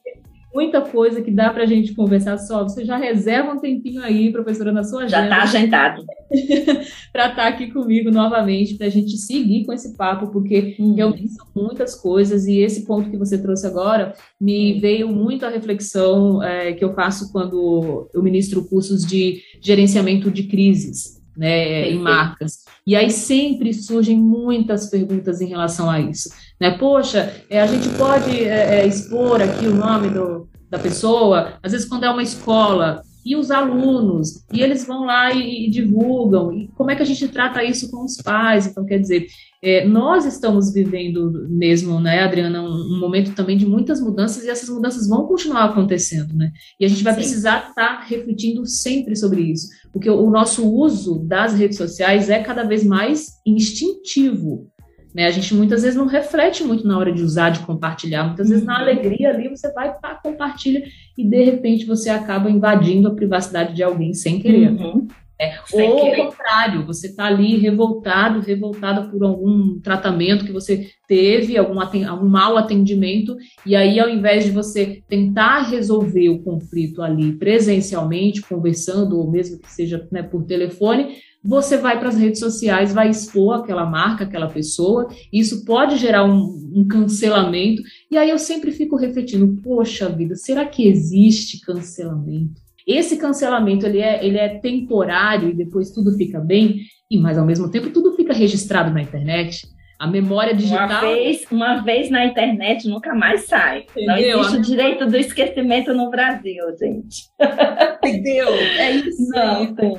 A: Muita coisa que dá para a gente conversar só. Você já reserva um tempinho aí, professora, na sua agenda.
B: Já está agendado. [laughs]
A: para estar tá aqui comigo novamente, para a gente seguir com esse papo, porque uhum. realmente são muitas coisas e esse ponto que você trouxe agora me uhum. veio muito a reflexão é, que eu faço quando eu ministro cursos de gerenciamento de crises né, em marcas. E aí sempre surgem muitas perguntas em relação a isso. Né? Poxa, é, a gente pode é, é, expor aqui o nome do, da pessoa, às vezes quando é uma escola, e os alunos, e eles vão lá e, e divulgam, e como é que a gente trata isso com os pais? Então, quer dizer, é, nós estamos vivendo mesmo, né, Adriana, um, um, momento também de muitas mudanças e essas mudanças vão continuar acontecendo, né? E a gente vai Sim. precisar estar tá refletindo sempre sobre isso, porque o, o nosso uso das redes sociais é cada vez mais instintivo. Né? A gente muitas vezes não reflete muito na hora de usar, de compartilhar. Muitas vezes na uhum. alegria ali você vai, pá, compartilha e de repente você acaba invadindo a privacidade de alguém sem querer. Uhum. É, ou ao contrário, você está ali revoltado, revoltada por algum tratamento que você teve, algum, algum mau atendimento, e aí ao invés de você tentar resolver o conflito ali presencialmente, conversando, ou mesmo que seja né, por telefone, você vai para as redes sociais, vai expor aquela marca, aquela pessoa, isso pode gerar um, um, cancelamento, e aí eu sempre fico refletindo, poxa vida, será que existe cancelamento? Esse cancelamento ele é, ele é temporário e depois tudo fica bem, e mas ao mesmo tempo tudo fica registrado na internet. A memória digital.
B: Uma vez, uma vez na internet nunca mais sai. Entendeu? Não existe o direito do esquecimento no Brasil, gente. [laughs]
A: Entendeu? É isso. Não, tem.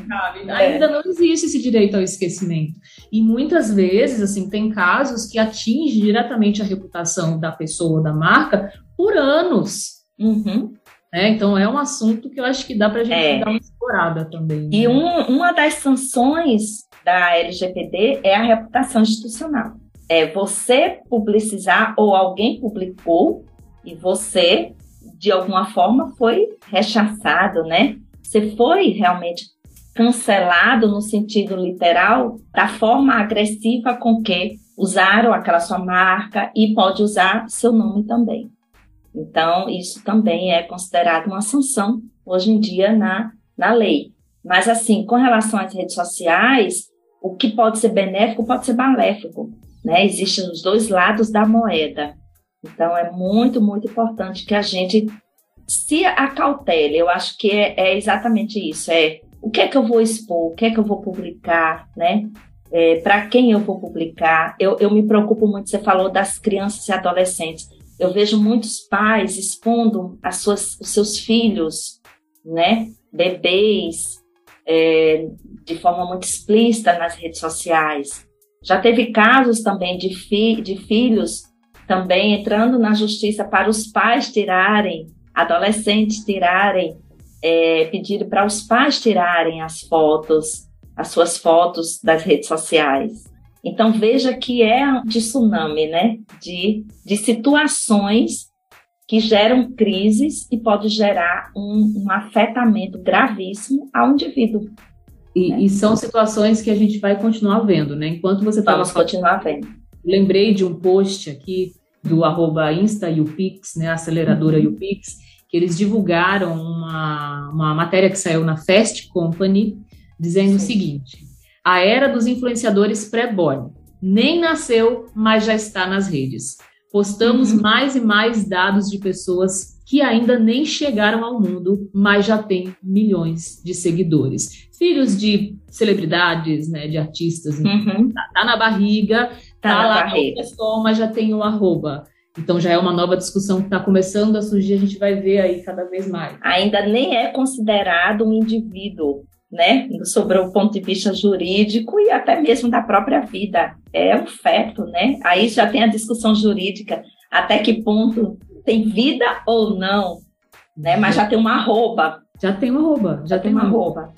A: É. Ainda não existe esse direito ao esquecimento. E muitas vezes, assim, tem casos que atingem diretamente a reputação da pessoa ou da marca por anos.
B: Uhum.
A: É, então é um assunto que eu acho que dá para a gente é. dar uma explorada também.
B: E né? um, uma das sanções da LGPD é a reputação institucional. É você publicizar ou alguém publicou e você, de alguma forma, foi rechaçado, né? Você foi realmente cancelado no sentido literal da forma agressiva com que usaram aquela sua marca e pode usar seu nome também. Então, isso também é considerado uma sanção hoje em dia na, na lei. Mas, assim, com relação às redes sociais, o que pode ser benéfico pode ser maléfico. Né? Existem os dois lados da moeda. Então, é muito, muito importante que a gente se acautele. Eu acho que é, é exatamente isso. É o que é que eu vou expor, o que é que eu vou publicar, né? É, para quem eu vou publicar. Eu, eu me preocupo muito, você falou das crianças e adolescentes. Eu vejo muitos pais expondo as suas, os seus filhos, né, bebês, é, de forma muito explícita nas redes sociais. Já teve casos também de, fi, de filhos também entrando na justiça para os pais tirarem, adolescentes tirarem, é, pedir para os pais tirarem as fotos, as suas fotos das redes sociais. Então veja que é um tsunami, né, de, de situações que geram crises e pode gerar um, um afetamento gravíssimo ao indivíduo.
A: E, né? e, são situações que a gente vai continuar vendo, né? Enquanto você estava
B: Vamos continuar vendo.
A: Lembrei de um post aqui do arroba Insta e né? Aceleradora uhum. que eles divulgaram uma, uma matéria que saiu na Fast Company dizendo Sim. o seguinte: a era dos influenciadores pré-born. Nem nasceu, mas já está nas redes. Postamos uhum. mais e mais dados de pessoas que ainda nem chegaram ao mundo, mas já têm milhões de seguidores. Filhos de celebridades, né, de artistas,
B: uhum.
A: tá, tá, na barriga, tá, tá lá barriga. Pessoa, mas já tem o arroba. Então já é uma nova discussão que está começando a surgir, a gente vai ver aí cada vez mais.
B: Ainda nem é considerado um indivíduo né, sobre o ponto de vista jurídico e até mesmo da própria vida. É um feto, né? Aí já tem a discussão jurídica, até que ponto tem vida ou não, né? Mas já tem uma arroba.
A: Já tem uma arroba, já, já tem uma arroba.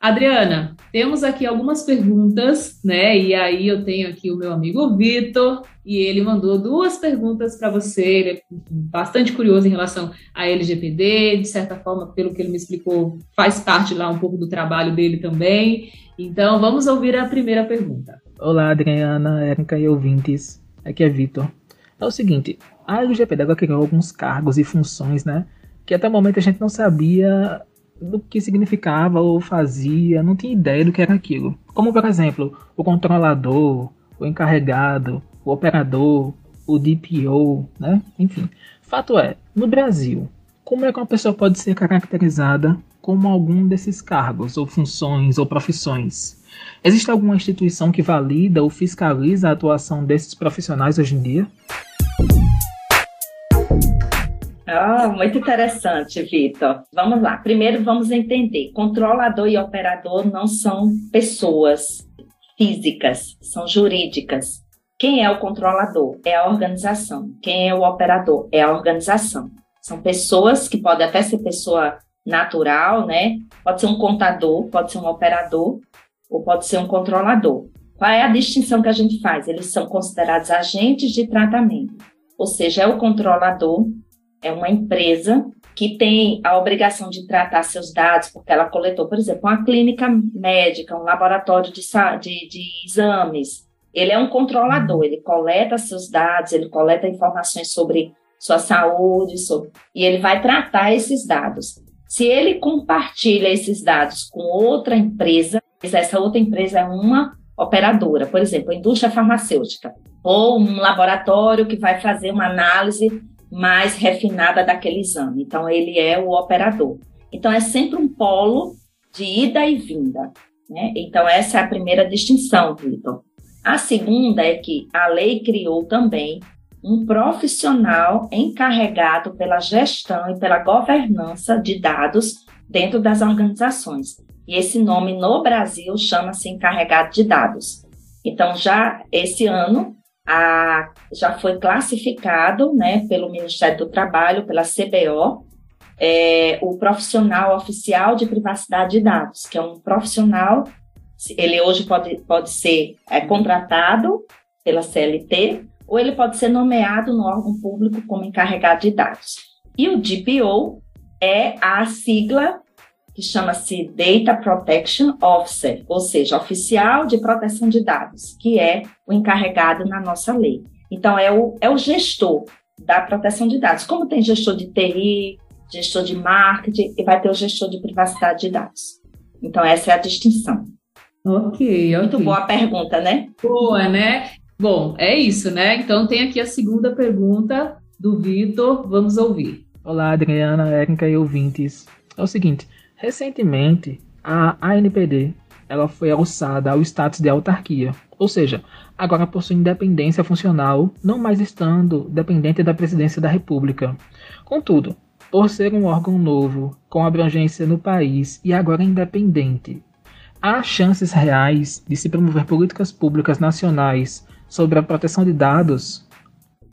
A: Adriana, temos aqui algumas perguntas, né? E aí eu tenho aqui o meu amigo Vitor, e ele mandou duas perguntas para você. Ele é bastante curioso em relação à LGPD, de certa forma, pelo que ele me explicou, faz parte lá um pouco do trabalho dele também. Então, vamos ouvir a primeira pergunta.
C: Olá, Adriana, Érica e ouvintes. Aqui é Vitor. É o seguinte, a LGPD agora criou alguns cargos e funções, né? Que até o momento a gente não sabia do que significava ou fazia, não tinha ideia do que era aquilo. Como, por exemplo, o controlador, o encarregado, o operador, o DPO, né? Enfim. Fato é, no Brasil, como é que uma pessoa pode ser caracterizada como algum desses cargos, ou funções, ou profissões? Existe alguma instituição que valida ou fiscaliza a atuação desses profissionais hoje em dia?
B: Ah, muito interessante, Vitor. Vamos lá. Primeiro, vamos entender: controlador e operador não são pessoas físicas, são jurídicas. Quem é o controlador? É a organização. Quem é o operador? É a organização. São pessoas que podem até ser pessoa natural, né? Pode ser um contador, pode ser um operador ou pode ser um controlador. Qual é a distinção que a gente faz? Eles são considerados agentes de tratamento, ou seja, é o controlador é uma empresa que tem a obrigação de tratar seus dados, porque ela coletou, por exemplo, uma clínica médica, um laboratório de, de, de exames. Ele é um controlador, ele coleta seus dados, ele coleta informações sobre sua saúde, sobre, e ele vai tratar esses dados. Se ele compartilha esses dados com outra empresa, essa outra empresa é uma operadora, por exemplo, a indústria farmacêutica, ou um laboratório que vai fazer uma análise mais refinada daquele exame. Então, ele é o operador. Então, é sempre um polo de ida e vinda. Né? Então, essa é a primeira distinção, Vitor. A segunda é que a lei criou também um profissional encarregado pela gestão e pela governança de dados dentro das organizações. E esse nome no Brasil chama-se encarregado de dados. Então, já esse ano, a, já foi classificado né, pelo Ministério do Trabalho, pela CBO, é, o profissional oficial de privacidade de dados, que é um profissional, ele hoje pode, pode ser é, contratado pela CLT, ou ele pode ser nomeado no órgão público como encarregado de dados. E o DPO é a sigla que chama-se Data Protection Officer, ou seja, oficial de proteção de dados, que é o encarregado na nossa lei. Então, é o, é o gestor da proteção de dados. Como tem gestor de TI, gestor de marketing, e vai ter o gestor de privacidade de dados. Então, essa é a distinção.
A: Ok.
B: Muito boa pergunta, né?
A: Boa, né? Bom, é isso, né? Então, tem aqui a segunda pergunta do Vitor. Vamos ouvir.
C: Olá, Adriana, Érica e ouvintes. É o seguinte, Recentemente, a ANPD ela foi alçada ao status de autarquia, ou seja, agora possui independência funcional, não mais estando dependente da presidência da República. Contudo, por ser um órgão novo, com abrangência no país e agora independente, há chances reais de se promover políticas públicas nacionais sobre a proteção de dados?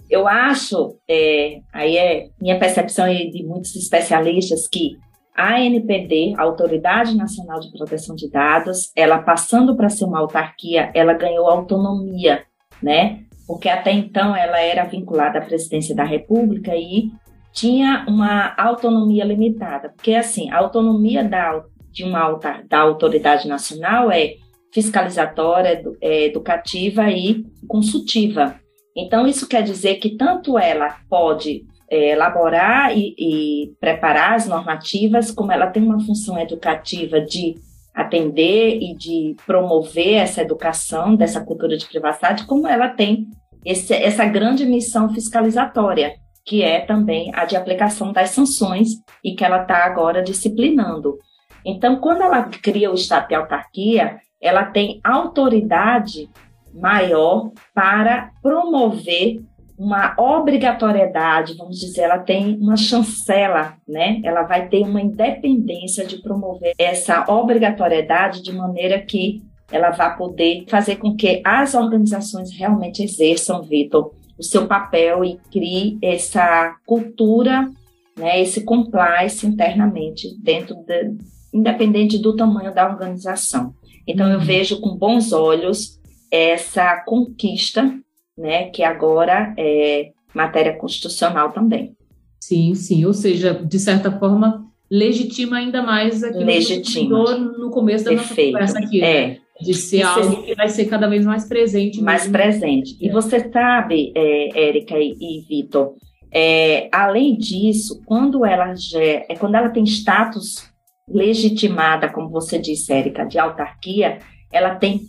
B: Eu acho, é, aí é minha percepção e de muitos especialistas, que a ANPD, Autoridade Nacional de Proteção de Dados, ela passando para ser uma autarquia, ela ganhou autonomia, né? Porque até então ela era vinculada à presidência da República e tinha uma autonomia limitada. Porque, assim, a autonomia da, de uma da autoridade nacional é fiscalizatória, é educativa e consultiva. Então, isso quer dizer que tanto ela pode é, elaborar e, e preparar as normativas, como ela tem uma função educativa de atender e de promover essa educação dessa cultura de privacidade, como ela tem esse, essa grande missão fiscalizatória, que é também a de aplicação das sanções e que ela está agora disciplinando. Então, quando ela cria o Estado de autarquia, ela tem autoridade maior para promover uma obrigatoriedade, vamos dizer, ela tem uma chancela, né? Ela vai ter uma independência de promover essa obrigatoriedade de maneira que ela vá poder fazer com que as organizações realmente exerçam, Vitor, o seu papel e crie essa cultura, né, esse compliance internamente dentro de, independente do tamanho da organização. Então eu uhum. vejo com bons olhos essa conquista né, que agora é matéria constitucional também.
A: Sim, sim, ou seja, de certa forma, legitima ainda mais aquilo legitima. que no começo da Perfeito. nossa conversa aqui. Né? É. De ser Isso algo que vai ser cada vez mais presente.
B: Mais presente. E você sabe, é, Érica e, e Vitor, é, além disso, quando ela, já, é, quando ela tem status legitimada, como você disse, Érica, de autarquia, ela tem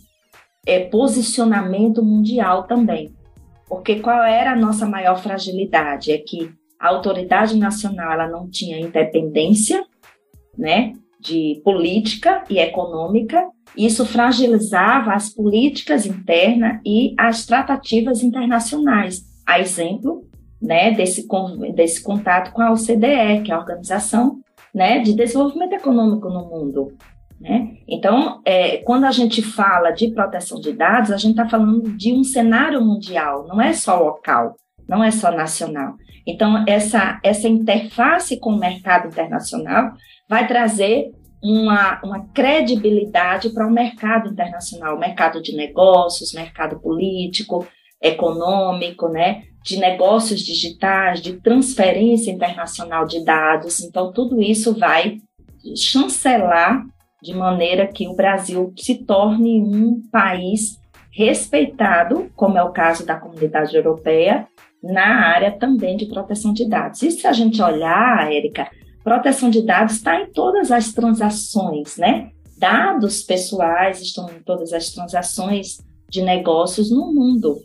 B: é, posicionamento mundial também. Porque qual era a nossa maior fragilidade? É que a autoridade nacional ela não tinha independência, né, de política e econômica. Isso fragilizava as políticas internas e as tratativas internacionais. A exemplo, né, desse desse contato com a OCDE, que é a Organização, né, de Desenvolvimento Econômico no Mundo. Né? Então, é, quando a gente fala de proteção de dados, a gente está falando de um cenário mundial, não é só local, não é só nacional. Então, essa, essa interface com o mercado internacional vai trazer uma, uma credibilidade para o mercado internacional, mercado de negócios, mercado político, econômico, né? de negócios digitais, de transferência internacional de dados. Então, tudo isso vai chancelar de maneira que o Brasil se torne um país respeitado, como é o caso da comunidade europeia, na área também de proteção de dados. E se a gente olhar, Érica, proteção de dados está em todas as transações, né? Dados pessoais estão em todas as transações de negócios no mundo.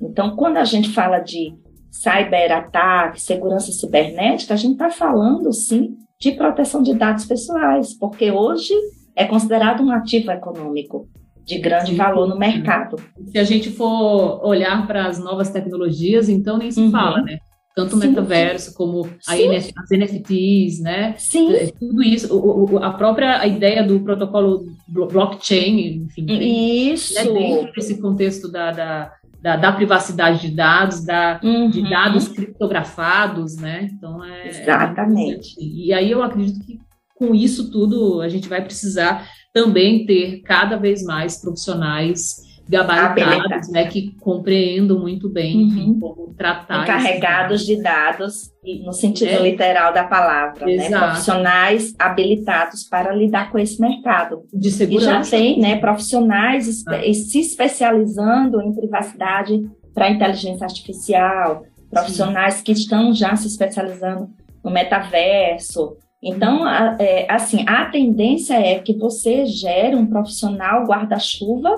B: Então, quando a gente fala de cyberataque, segurança cibernética, a gente está falando, sim, de proteção de dados pessoais, porque hoje é considerado um ativo econômico de grande valor no mercado.
A: Se a gente for olhar para as novas tecnologias, então nem se uhum. fala, né? Tanto o metaverso como NF, as NFTs, né?
B: Sim.
A: É, tudo isso, o, o, a própria ideia do protocolo blockchain, enfim.
B: Isso.
A: Né, dentro desse contexto da, da, da, da privacidade de dados, da, uhum. de dados criptografados, né?
B: Então é. Exatamente.
A: É e aí eu acredito que com isso tudo a gente vai precisar também ter cada vez mais profissionais gabaritados, né, que compreendam muito bem uhum. como tratar.
B: Encarregados de dados, no sentido é. literal da palavra, né, profissionais habilitados para lidar com esse mercado.
A: De segurança.
B: E já tem, né, profissionais ah. se especializando em privacidade para inteligência artificial, profissionais Sim. que estão já se especializando no metaverso, então, é, assim, a tendência é que você gere um profissional guarda-chuva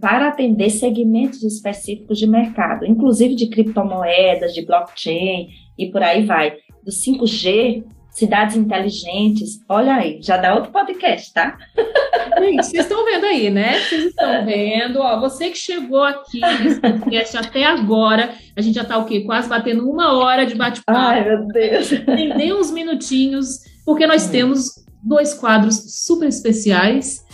B: para atender segmentos específicos de mercado, inclusive de criptomoedas, de blockchain e por aí vai. Do 5G, cidades inteligentes, olha aí, já dá outro podcast, tá?
A: Gente, vocês estão vendo aí, né? Vocês estão vendo, ó, você que chegou aqui nesse podcast até agora, a gente já tá o quê? Quase batendo uma hora de bate-papo.
B: Ai, meu Deus.
A: Tem nem uns minutinhos porque nós hum. temos dois quadros super especiais.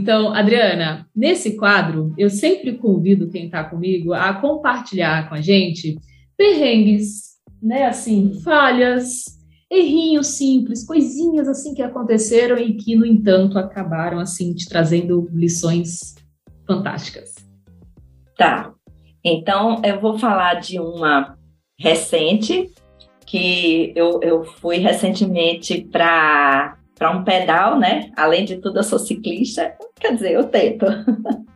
A: Então, Adriana, nesse quadro, eu sempre convido quem está comigo a compartilhar com a gente perrengues, né? Assim, falhas, errinhos simples, coisinhas assim que aconteceram e que, no entanto, acabaram assim te trazendo lições fantásticas.
B: Tá. Então, eu vou falar de uma recente, que eu, eu fui recentemente para um pedal, né? Além de tudo, eu sou ciclista, quer dizer, eu tento. [laughs]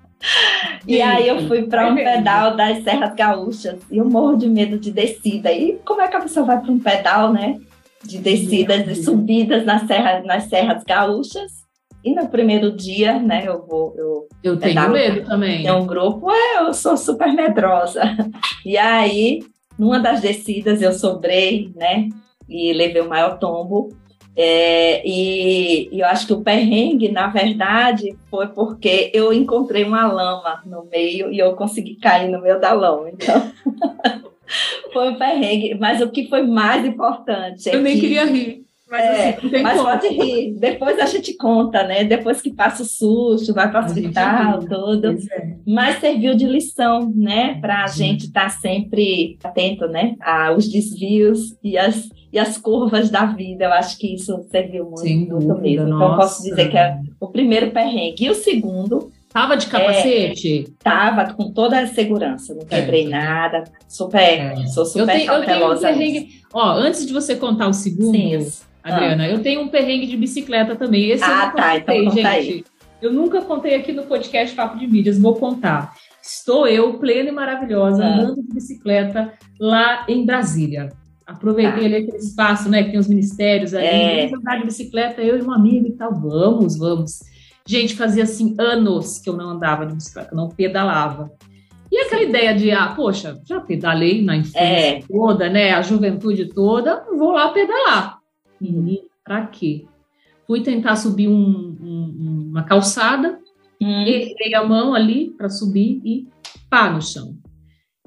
B: E aí eu fui para um pedal das Serras Gaúchas e eu morro de medo de descida. E como é que a pessoa vai para um pedal, né? De descidas e subidas nas serras, nas Serras Gaúchas? E no primeiro dia, né, eu vou.
A: Eu, eu tenho medo também.
B: Tem um grupo, é, eu sou super medrosa. [laughs] E aí, numa das descidas, eu sobrei, né, e levei o maior tombo. É, e, e, eu acho que o perrengue, na verdade, foi porque eu encontrei uma lama no meio e eu consegui cair no meio da lama. Então, [laughs] foi um perrengue. Mas o que foi mais importante.
A: É eu nem que, queria rir.
B: Mas, é, assim, mas pode rir. Depois a gente conta, né? Depois que passa o susto, vai para o hospital, tudo. É. Mas serviu de lição, né? Para a gente estar tá sempre atento, né? Aos desvios e as, e as curvas da vida. Eu acho que isso serviu muito, muito mesmo. Nossa. Então, posso dizer que é o primeiro perrengue. E o segundo
A: Tava de capacete?
B: É, tava com toda a segurança, não quebrei é. nada, super, é. sou super eu tenho, cautelosa.
A: Eu tenho um Ó, antes de você contar o segundo, Sim. Adriana. Ah. Eu tenho um perrengue de bicicleta também. Esse
B: ah, tá. Contei, então gente. Aí.
A: Eu nunca contei aqui no podcast Papo de Mídias, vou contar. Estou eu, plena e maravilhosa, ah. andando de bicicleta lá em Brasília. Aproveitei ah. ali aquele espaço, né, que tem os ministérios ali. É. Vamos andar de bicicleta, eu e uma amiga e tal. Vamos, vamos. Gente, fazia assim anos que eu não andava de bicicleta, não pedalava. E aquela ideia de, ah, poxa, já pedalei na infância é. toda, né, a juventude toda, vou lá pedalar. Menino, pra quê? Fui tentar subir um, um, uma calçada, hum. errei a mão ali para subir e pá no chão.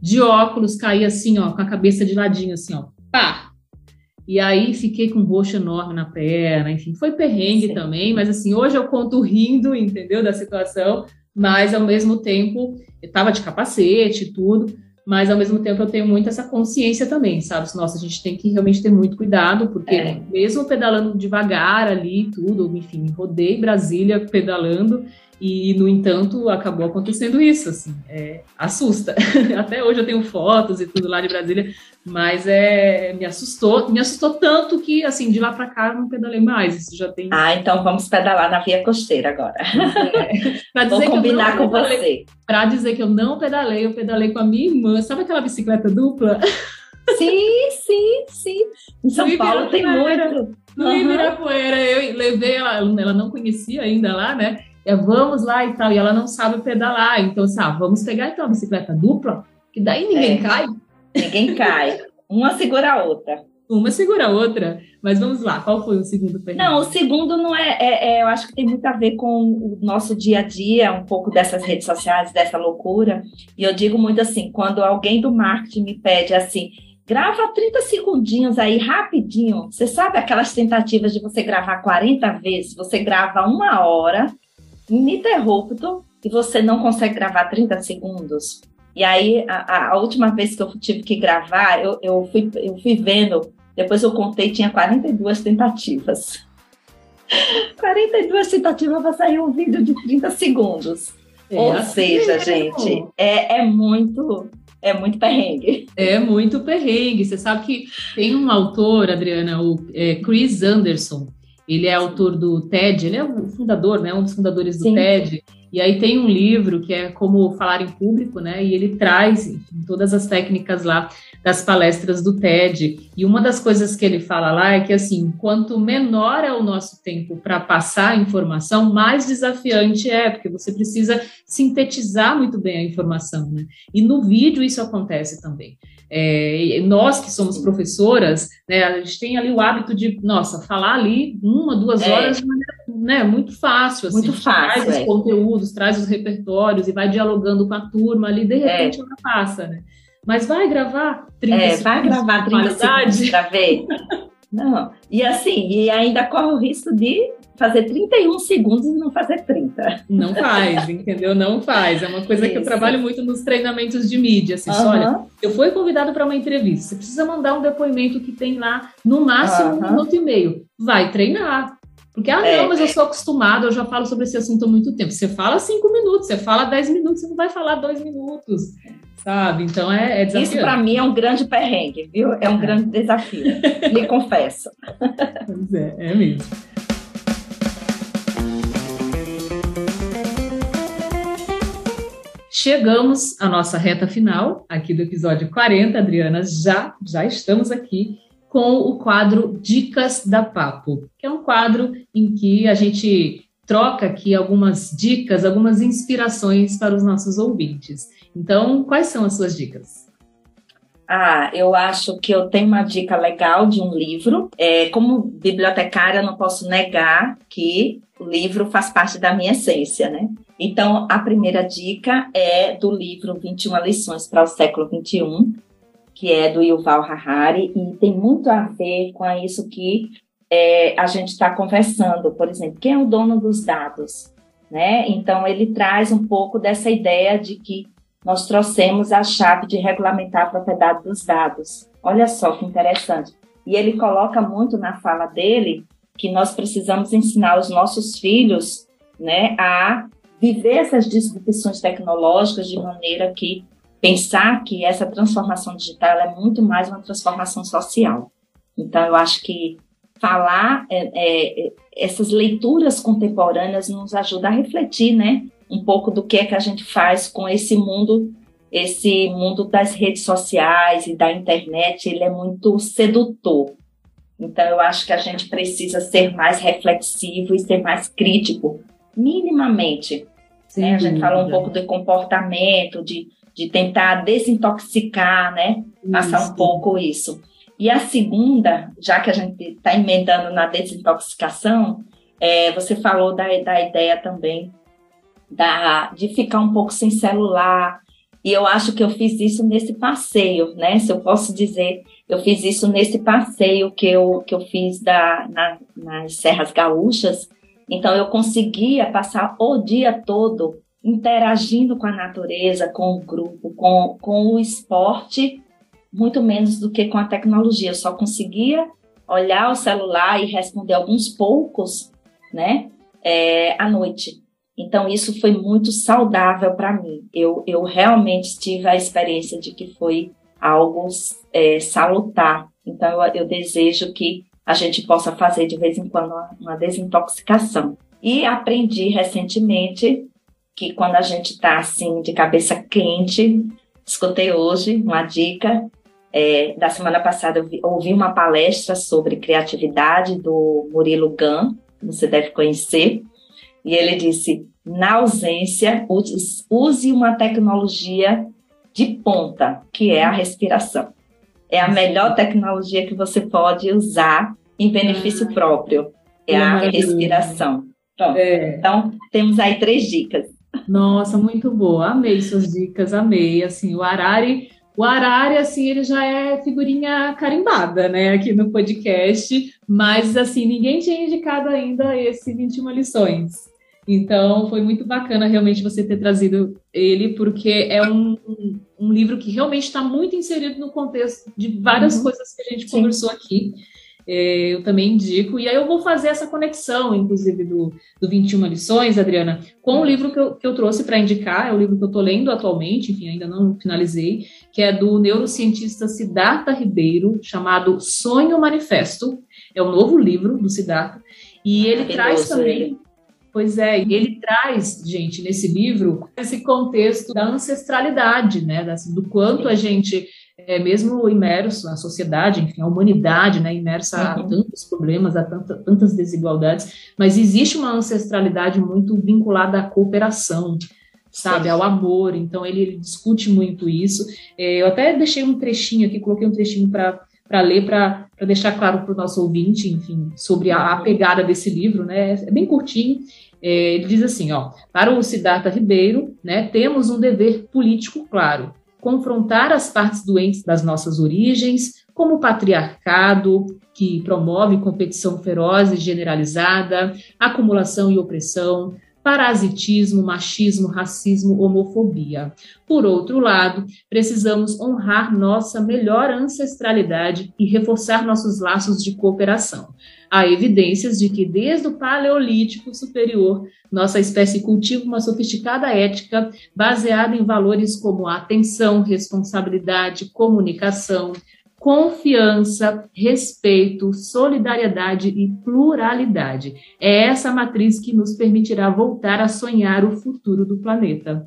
A: De óculos, caí assim, ó, com a cabeça de ladinho, assim, ó, pá. E aí fiquei com um roxo enorme na perna, enfim, foi perrengue Sim. também, mas assim, hoje eu conto rindo, entendeu, da situação, mas ao mesmo tempo eu tava de capacete e tudo, mas ao mesmo tempo eu tenho muito essa consciência também, sabe? Nossa, a gente tem que realmente ter muito cuidado, porque é. mesmo pedalando devagar ali, tudo, enfim, rodei Brasília pedalando e, no entanto, acabou acontecendo isso, assim, é, assusta. [laughs] Até hoje eu tenho fotos e tudo lá de Brasília, mas é, me assustou, me assustou tanto que, assim, de lá para cá eu não pedalei mais, isso já tem...
B: Ah, então vamos pedalar na via costeira agora. [laughs] É. Vou combinar com pedalei, você.
A: Para dizer que eu não pedalei, eu pedalei com a minha irmã, sabe aquela bicicleta dupla?
B: Sim, sim, sim. Em São Paulo tem muito.
A: No uhum. Ibirapuera, eu levei ela, ela não conhecia ainda lá, né? É, vamos lá e tal, e ela não sabe pedalar, então assim, ah, vamos pegar então a bicicleta dupla, que daí ninguém é. cai.
B: Ninguém cai. Uma segura a outra.
A: Uma segura a outra. Mas vamos lá, qual foi o segundo perrengue?
B: Não, o segundo não é, é, é, Eu acho que tem muito a ver com o nosso dia a dia, um pouco dessas redes sociais, dessa loucura. E eu digo muito assim: quando alguém do marketing me pede assim, grava 30 segundinhos aí rapidinho. Você sabe aquelas tentativas de você gravar 40 vezes? Você grava uma hora, ininterrupto, e você não consegue gravar 30 segundos. E aí, a, a última vez que eu tive que gravar, eu, eu, fui, eu fui vendo depois eu contei, tinha 42 tentativas. [laughs] 42 tentativas para sair um vídeo de 30 segundos. É Ou assim seja, mesmo. gente, é, é muito é muito perrengue.
A: É muito perrengue. Você sabe que tem um autor, Adriana, o é, Chris Anderson. Ele é autor do TED, ele é o fundador, né? Um dos fundadores do Sim. TED. E aí tem um livro que é como falar em público, né? E ele traz enfim, todas as técnicas lá das palestras do TED. E uma das coisas que ele fala lá é que assim, quanto menor é o nosso tempo para passar a informação, mais desafiante é, porque você precisa sintetizar muito bem a informação, né? E no vídeo isso acontece também. É, nós que somos professoras, né, a gente tem ali o hábito de, nossa, falar ali uma, duas é. horas de maneira né, muito fácil. Assim,
B: muito fácil.
A: Traz é. os conteúdos, traz os repertórios e vai dialogando com a turma ali, de é. repente ela passa, né? Mas vai gravar 30
B: é, vai gravar 30 segundos para ver. [laughs] Não. E assim, e ainda corre o risco de fazer 31 segundos e não fazer 30.
A: Não faz, [laughs] entendeu? Não faz. É uma coisa Isso. que eu trabalho muito nos treinamentos de mídia. Assim, uhum. olha, eu fui convidado para uma entrevista. Você precisa mandar um depoimento que tem lá, no máximo, uhum. um minuto e meio. Vai treinar. Porque, ah, é. não, mas eu sou acostumado, eu já falo sobre esse assunto há muito tempo. Você fala cinco minutos, você fala dez minutos, você não vai falar dois minutos sabe? Então é, é desafiante.
B: Isso para mim é um grande perrengue, viu? É um é. grande desafio, lhe [laughs] confesso.
A: Pois é, é mesmo. Chegamos à nossa reta final aqui do episódio 40, Adriana. Já, já estamos aqui com o quadro Dicas da Papo, que é um quadro em que a gente troca aqui algumas dicas, algumas inspirações para os nossos ouvintes. Então, quais são as suas dicas?
B: Ah, eu acho que eu tenho uma dica legal de um livro. É, como bibliotecária, não posso negar que o livro faz parte da minha essência, né? Então, a primeira dica é do livro 21 Lições para o Século XXI, que é do Yuval Harari, e tem muito a ver com isso que é, a gente está conversando. Por exemplo, quem é o dono dos dados? Né? Então, ele traz um pouco dessa ideia de que nós trouxemos a chave de regulamentar a propriedade dos dados. Olha só que interessante. E ele coloca muito na fala dele que nós precisamos ensinar os nossos filhos né, a viver essas disrupções tecnológicas de maneira que pensar que essa transformação digital é muito mais uma transformação social. Então, eu acho que falar é, é, essas leituras contemporâneas nos ajuda a refletir, né? Um pouco do que é que a gente faz com esse mundo, esse mundo das redes sociais e da internet, ele é muito sedutor. Então eu acho que a gente precisa ser mais reflexivo e ser mais crítico, minimamente. Né? A gente falou um pouco de comportamento, de, de tentar desintoxicar, né? Passar isso. um pouco isso. E a segunda, já que a gente está emendando na desintoxicação, é, você falou da, da ideia também da, de ficar um pouco sem celular. E eu acho que eu fiz isso nesse passeio, né? Se eu posso dizer, eu fiz isso nesse passeio que eu, que eu fiz da, na, nas Serras Gaúchas. Então, eu conseguia passar o dia todo interagindo com a natureza, com o grupo, com, com o esporte, muito menos do que com a tecnologia. Eu só conseguia olhar o celular e responder alguns poucos, né, é, à noite. Então, isso foi muito saudável para mim. Eu, eu realmente tive a experiência de que foi algo é, salutar. Então, eu, eu, desejo que a gente possa fazer de vez em quando uma, uma desintoxicação. E aprendi recentemente que quando a gente está assim de cabeça quente, escutei hoje uma dica. É, da semana passada eu vi, ouvi uma palestra sobre criatividade do Murilo Gun, você deve conhecer. E ele disse: na ausência, use uma tecnologia de ponta, que é a respiração. É a melhor tecnologia que você pode usar em benefício próprio. É, é a respiração. É. Então, temos aí três dicas.
A: Nossa, muito boa. Amei suas dicas, amei. Assim, o Arari, o Arari, assim, ele já é figurinha carimbada, né, aqui no podcast, mas, assim, ninguém tinha indicado ainda esse 21 lições. Então, foi muito bacana realmente você ter trazido ele, porque é um, um livro que realmente está muito inserido no contexto de várias uhum. coisas que a gente Sim. conversou aqui. É, eu também indico. E aí eu vou fazer essa conexão, inclusive, do, do 21 lições, Adriana, com o livro que eu, que eu trouxe para indicar, é o livro que eu estou lendo atualmente, enfim, ainda não finalizei, que é do neurocientista Siddhartha Ribeiro, chamado Sonho Manifesto. É um novo livro do Siddhartha. E ele traz também. Pois é, ele traz, gente, nesse livro, esse contexto da ancestralidade, né? Do quanto a gente é, mesmo imerso, a sociedade, enfim, a humanidade, né, imersa uhum. a tantos problemas, a tanta, tantas desigualdades, mas existe uma ancestralidade muito vinculada à cooperação, sabe, Sim. ao amor. Então ele, ele discute muito isso. É, eu até deixei um trechinho aqui, coloquei um trechinho para para ler, para deixar claro para o nosso ouvinte, enfim, sobre a, a, pegada desse livro, né? É bem curtinho. É, ele diz assim, ó, para o Siddhartha Ribeiro, né, temos um dever político claro, confrontar as partes doentes das nossas origens, como o patriarcado, que promove competição feroz e generalizada, acumulação e opressão, parasitismo, machismo, racismo, homofobia. Por outro lado, precisamos honrar nossa melhor ancestralidade e reforçar nossos laços de cooperação. Há evidências de que, desde o Paleolítico Superior, nossa espécie cultiva uma sofisticada ética baseada em valores como atenção, responsabilidade, comunicação, confiança, respeito, solidariedade e pluralidade. É essa matriz que nos permitirá voltar a sonhar o futuro do planeta.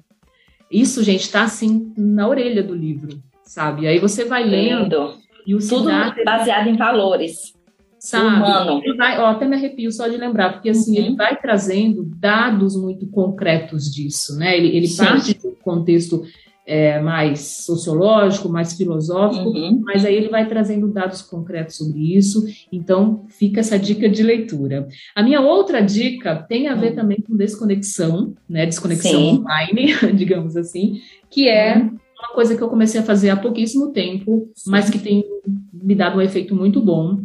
A: Isso, gente, está assim na orelha do livro, sabe? Aí você vai lendo. Lindo.
B: E o Tudo Siddhartha, baseado em valores.
A: Sabe? Humano. Ele vai, ó, até me arrepio só de lembrar, porque assim, uhum. ele vai trazendo dados muito concretos disso, né? Ele, ele parte do contexto é, mais sociológico, mais filosófico, uhum. mas aí ele vai trazendo dados concretos sobre isso, então fica essa dica de leitura. A minha outra dica tem a ver uhum. também com desconexão, né, desconexão Sim. online, [laughs] digamos assim, que é uhum. uma coisa que eu comecei a fazer há pouquíssimo tempo, Sim. mas que tem me dado um efeito muito bom,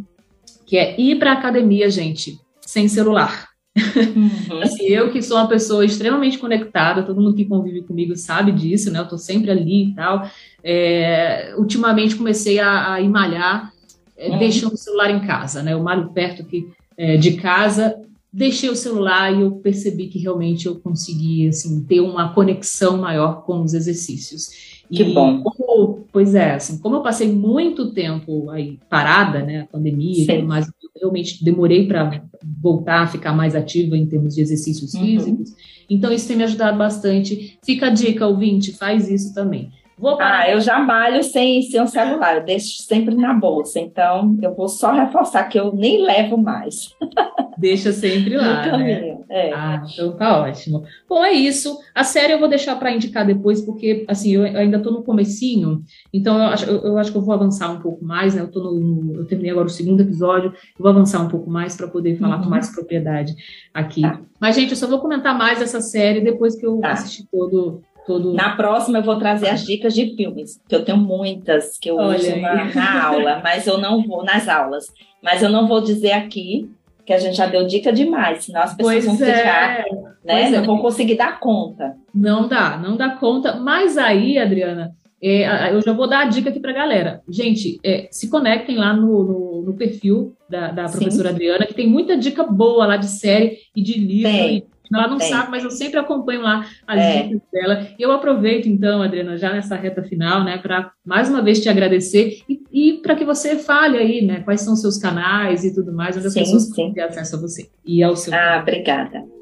A: que é ir para a academia, gente, sem celular. Uhum. assim, eu que sou uma pessoa extremamente conectada, todo mundo que convive comigo sabe disso, né? Eu tô sempre ali e tal. É, ultimamente comecei a, a ir malhar, é, uhum. deixando o celular em casa, né? Eu malho perto aqui é, de casa, deixei o celular e eu percebi que realmente eu consegui, assim, ter uma conexão maior com os exercícios.
B: Que e bom.
A: Como, pois é, assim, como eu passei muito tempo aí parada, né, a pandemia e tudo mais, eu realmente demorei para voltar a ficar mais ativa em termos de exercícios uhum. físicos. Então, isso tem me ajudado bastante. Fica a dica, ouvinte, faz isso também.
B: Vou Ah, eu já malho sem, sem um celular, eu deixo sempre na bolsa. Então, eu vou só reforçar que eu nem levo mais. [laughs]
A: Deixa sempre lá. né? é. Ah, então tá ótimo. Bom, é isso. A série eu vou deixar para indicar depois, porque assim, eu ainda estou no comecinho, então eu acho, eu, eu, acho que eu vou avançar um pouco mais, né? Eu, tô no, eu terminei agora o segundo episódio, eu vou avançar um pouco mais para poder falar uhum. com mais propriedade aqui. Tá. Mas, gente, eu só vou comentar mais essa série depois que eu tá. assistir todo, Todo...
B: Na próxima eu vou trazer as dicas de filmes, que eu tenho muitas que eu Olha uso na, na, aula, mas eu não vou nas aulas. Mas eu não vou dizer aqui que a gente já deu dica demais, senão as pessoas pois vão ficar, é. né? Não é. vão conseguir dar conta.
A: Não dá, não dá conta. Mas aí, Adriana, é, eu já vou dar a dica aqui para a galera. Gente, é, se conectem lá no, no, no perfil da, da professora Sim. Adriana, que tem muita dica boa lá de série e de livro. Tem. E ela não sabe, mas eu sempre acompanho lá as é. dicas dela. E eu aproveito, então, Adriana, já nessa reta final, né, para mais uma vez te agradecer e, e para que você fale aí, né, quais são os seus canais e tudo mais, onde as sim, pessoas podem ter acesso a você e ao seu.
B: Ah, canal. obrigada.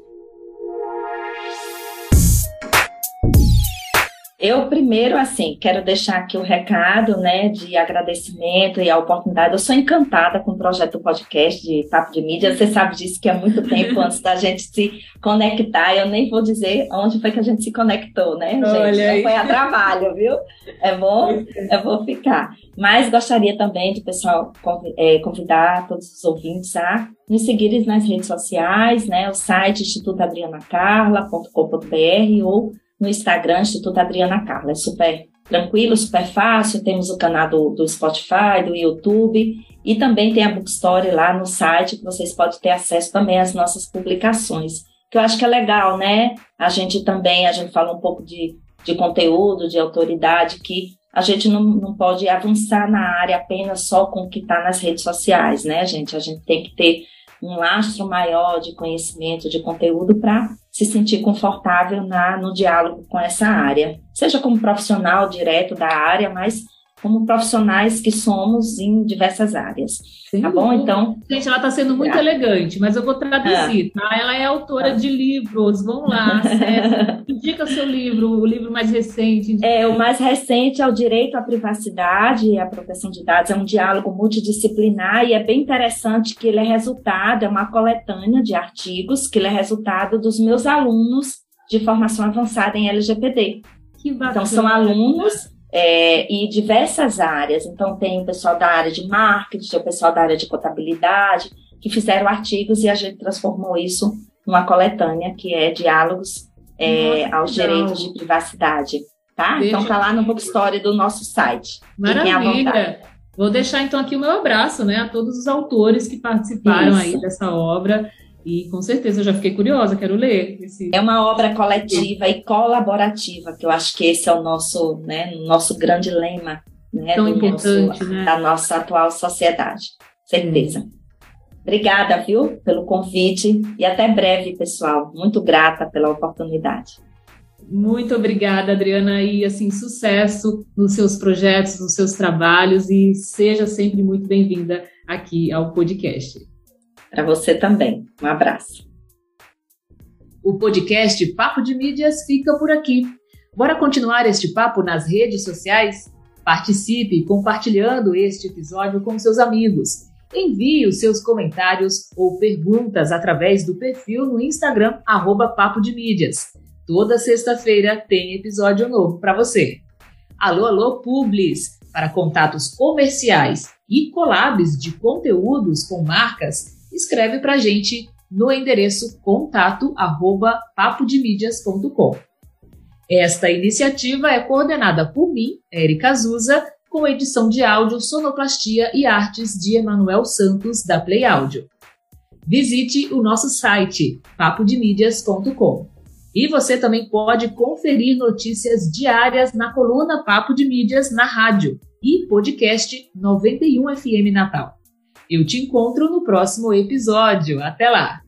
B: Eu primeiro, assim, quero deixar aqui o recado, né, de agradecimento e a oportunidade. Eu sou encantada com o projeto do podcast de Papo de Mídia. Você sabe disso que é muito tempo antes da gente se conectar. Eu nem vou dizer onde foi que a gente se conectou, né, gente? Olha Não foi a trabalho, viu? É bom? Eu vou ficar. Mas gostaria também de, pessoal, é, convidar todos os ouvintes a nos seguirem nas redes sociais, né, o site institutoadrianacarla.com.br ou no Instagram, Instituto Adriana Carla. É super tranquilo, super fácil. Temos o canal do, do Spotify, do YouTube e também tem a Bookstory lá no site que vocês podem ter acesso também às nossas publicações. Que eu acho que é legal, né? A gente também, a gente fala um pouco de, de conteúdo, de autoridade, que a gente não, não pode avançar na área apenas só com o que está nas redes sociais, né, gente? A gente tem que ter um lastro maior de conhecimento, de conteúdo para se sentir confortável na, no diálogo com essa área, seja como profissional direto da área, mas como profissionais que somos em diversas áreas. Sim. Tá bom? Então.
A: Gente, ela está sendo muito elegante, mas eu vou traduzir, ah. tá? Ela é autora ah. de livros. Vão lá, [laughs] Indica seu livro, o livro mais recente.
B: É, o mais recente é o Direito à Privacidade e à Proteção de Dados. É um diálogo multidisciplinar e é bem interessante que ele é resultado, é uma coletânea de artigos, que ele é resultado dos meus alunos de formação avançada em LGPD. Que bacana. Então, são alunos é, e diversas áreas. Então, tem o pessoal da área de marketing, o pessoal da área de contabilidade, que fizeram artigos e a gente transformou isso numa coletânea que é Diálogos é, aos Direitos de Privacidade. Tá? Deixa... Então, tá lá no Bookstory do nosso site.
A: Maravilha! Vou deixar então aqui o meu abraço né, a todos os autores que participaram isso. aí dessa obra. E com certeza eu já fiquei curiosa, quero ler. Esse...
B: É uma obra coletiva e colaborativa, que eu acho que esse é o nosso, né, nosso grande lema né,
A: Tão importante,
B: nosso, né? da nossa atual sociedade. Certeza. Obrigada, viu, pelo convite e até breve, pessoal. Muito grata pela oportunidade.
A: Muito obrigada, Adriana, e assim, sucesso nos seus projetos, nos seus trabalhos e seja sempre muito bem-vinda aqui ao podcast.
B: Para você também. Um abraço.
A: O podcast Papo de Mídias fica por aqui. Bora continuar este papo nas redes sociais? Participe compartilhando este episódio com seus amigos. Envie os seus comentários ou perguntas através do perfil no Instagram, arroba Papo de Mídias. Toda sexta-feira tem episódio novo para você. Alô, alô, Publis! Para contatos comerciais e collabs de conteúdos com marcas, escreve para a gente no endereço contato arroba papodemídias.com. Esta iniciativa é coordenada por mim, Érica Azusa, com edição de áudio, sonoplastia e artes de Emanuel Santos, da Play Áudio. Visite o nosso site, papodemídias.com. E você também pode conferir notícias diárias na coluna Papo de Mídias na rádio e podcast 91 FM Natal. Eu te encontro no próximo episódio. Até lá!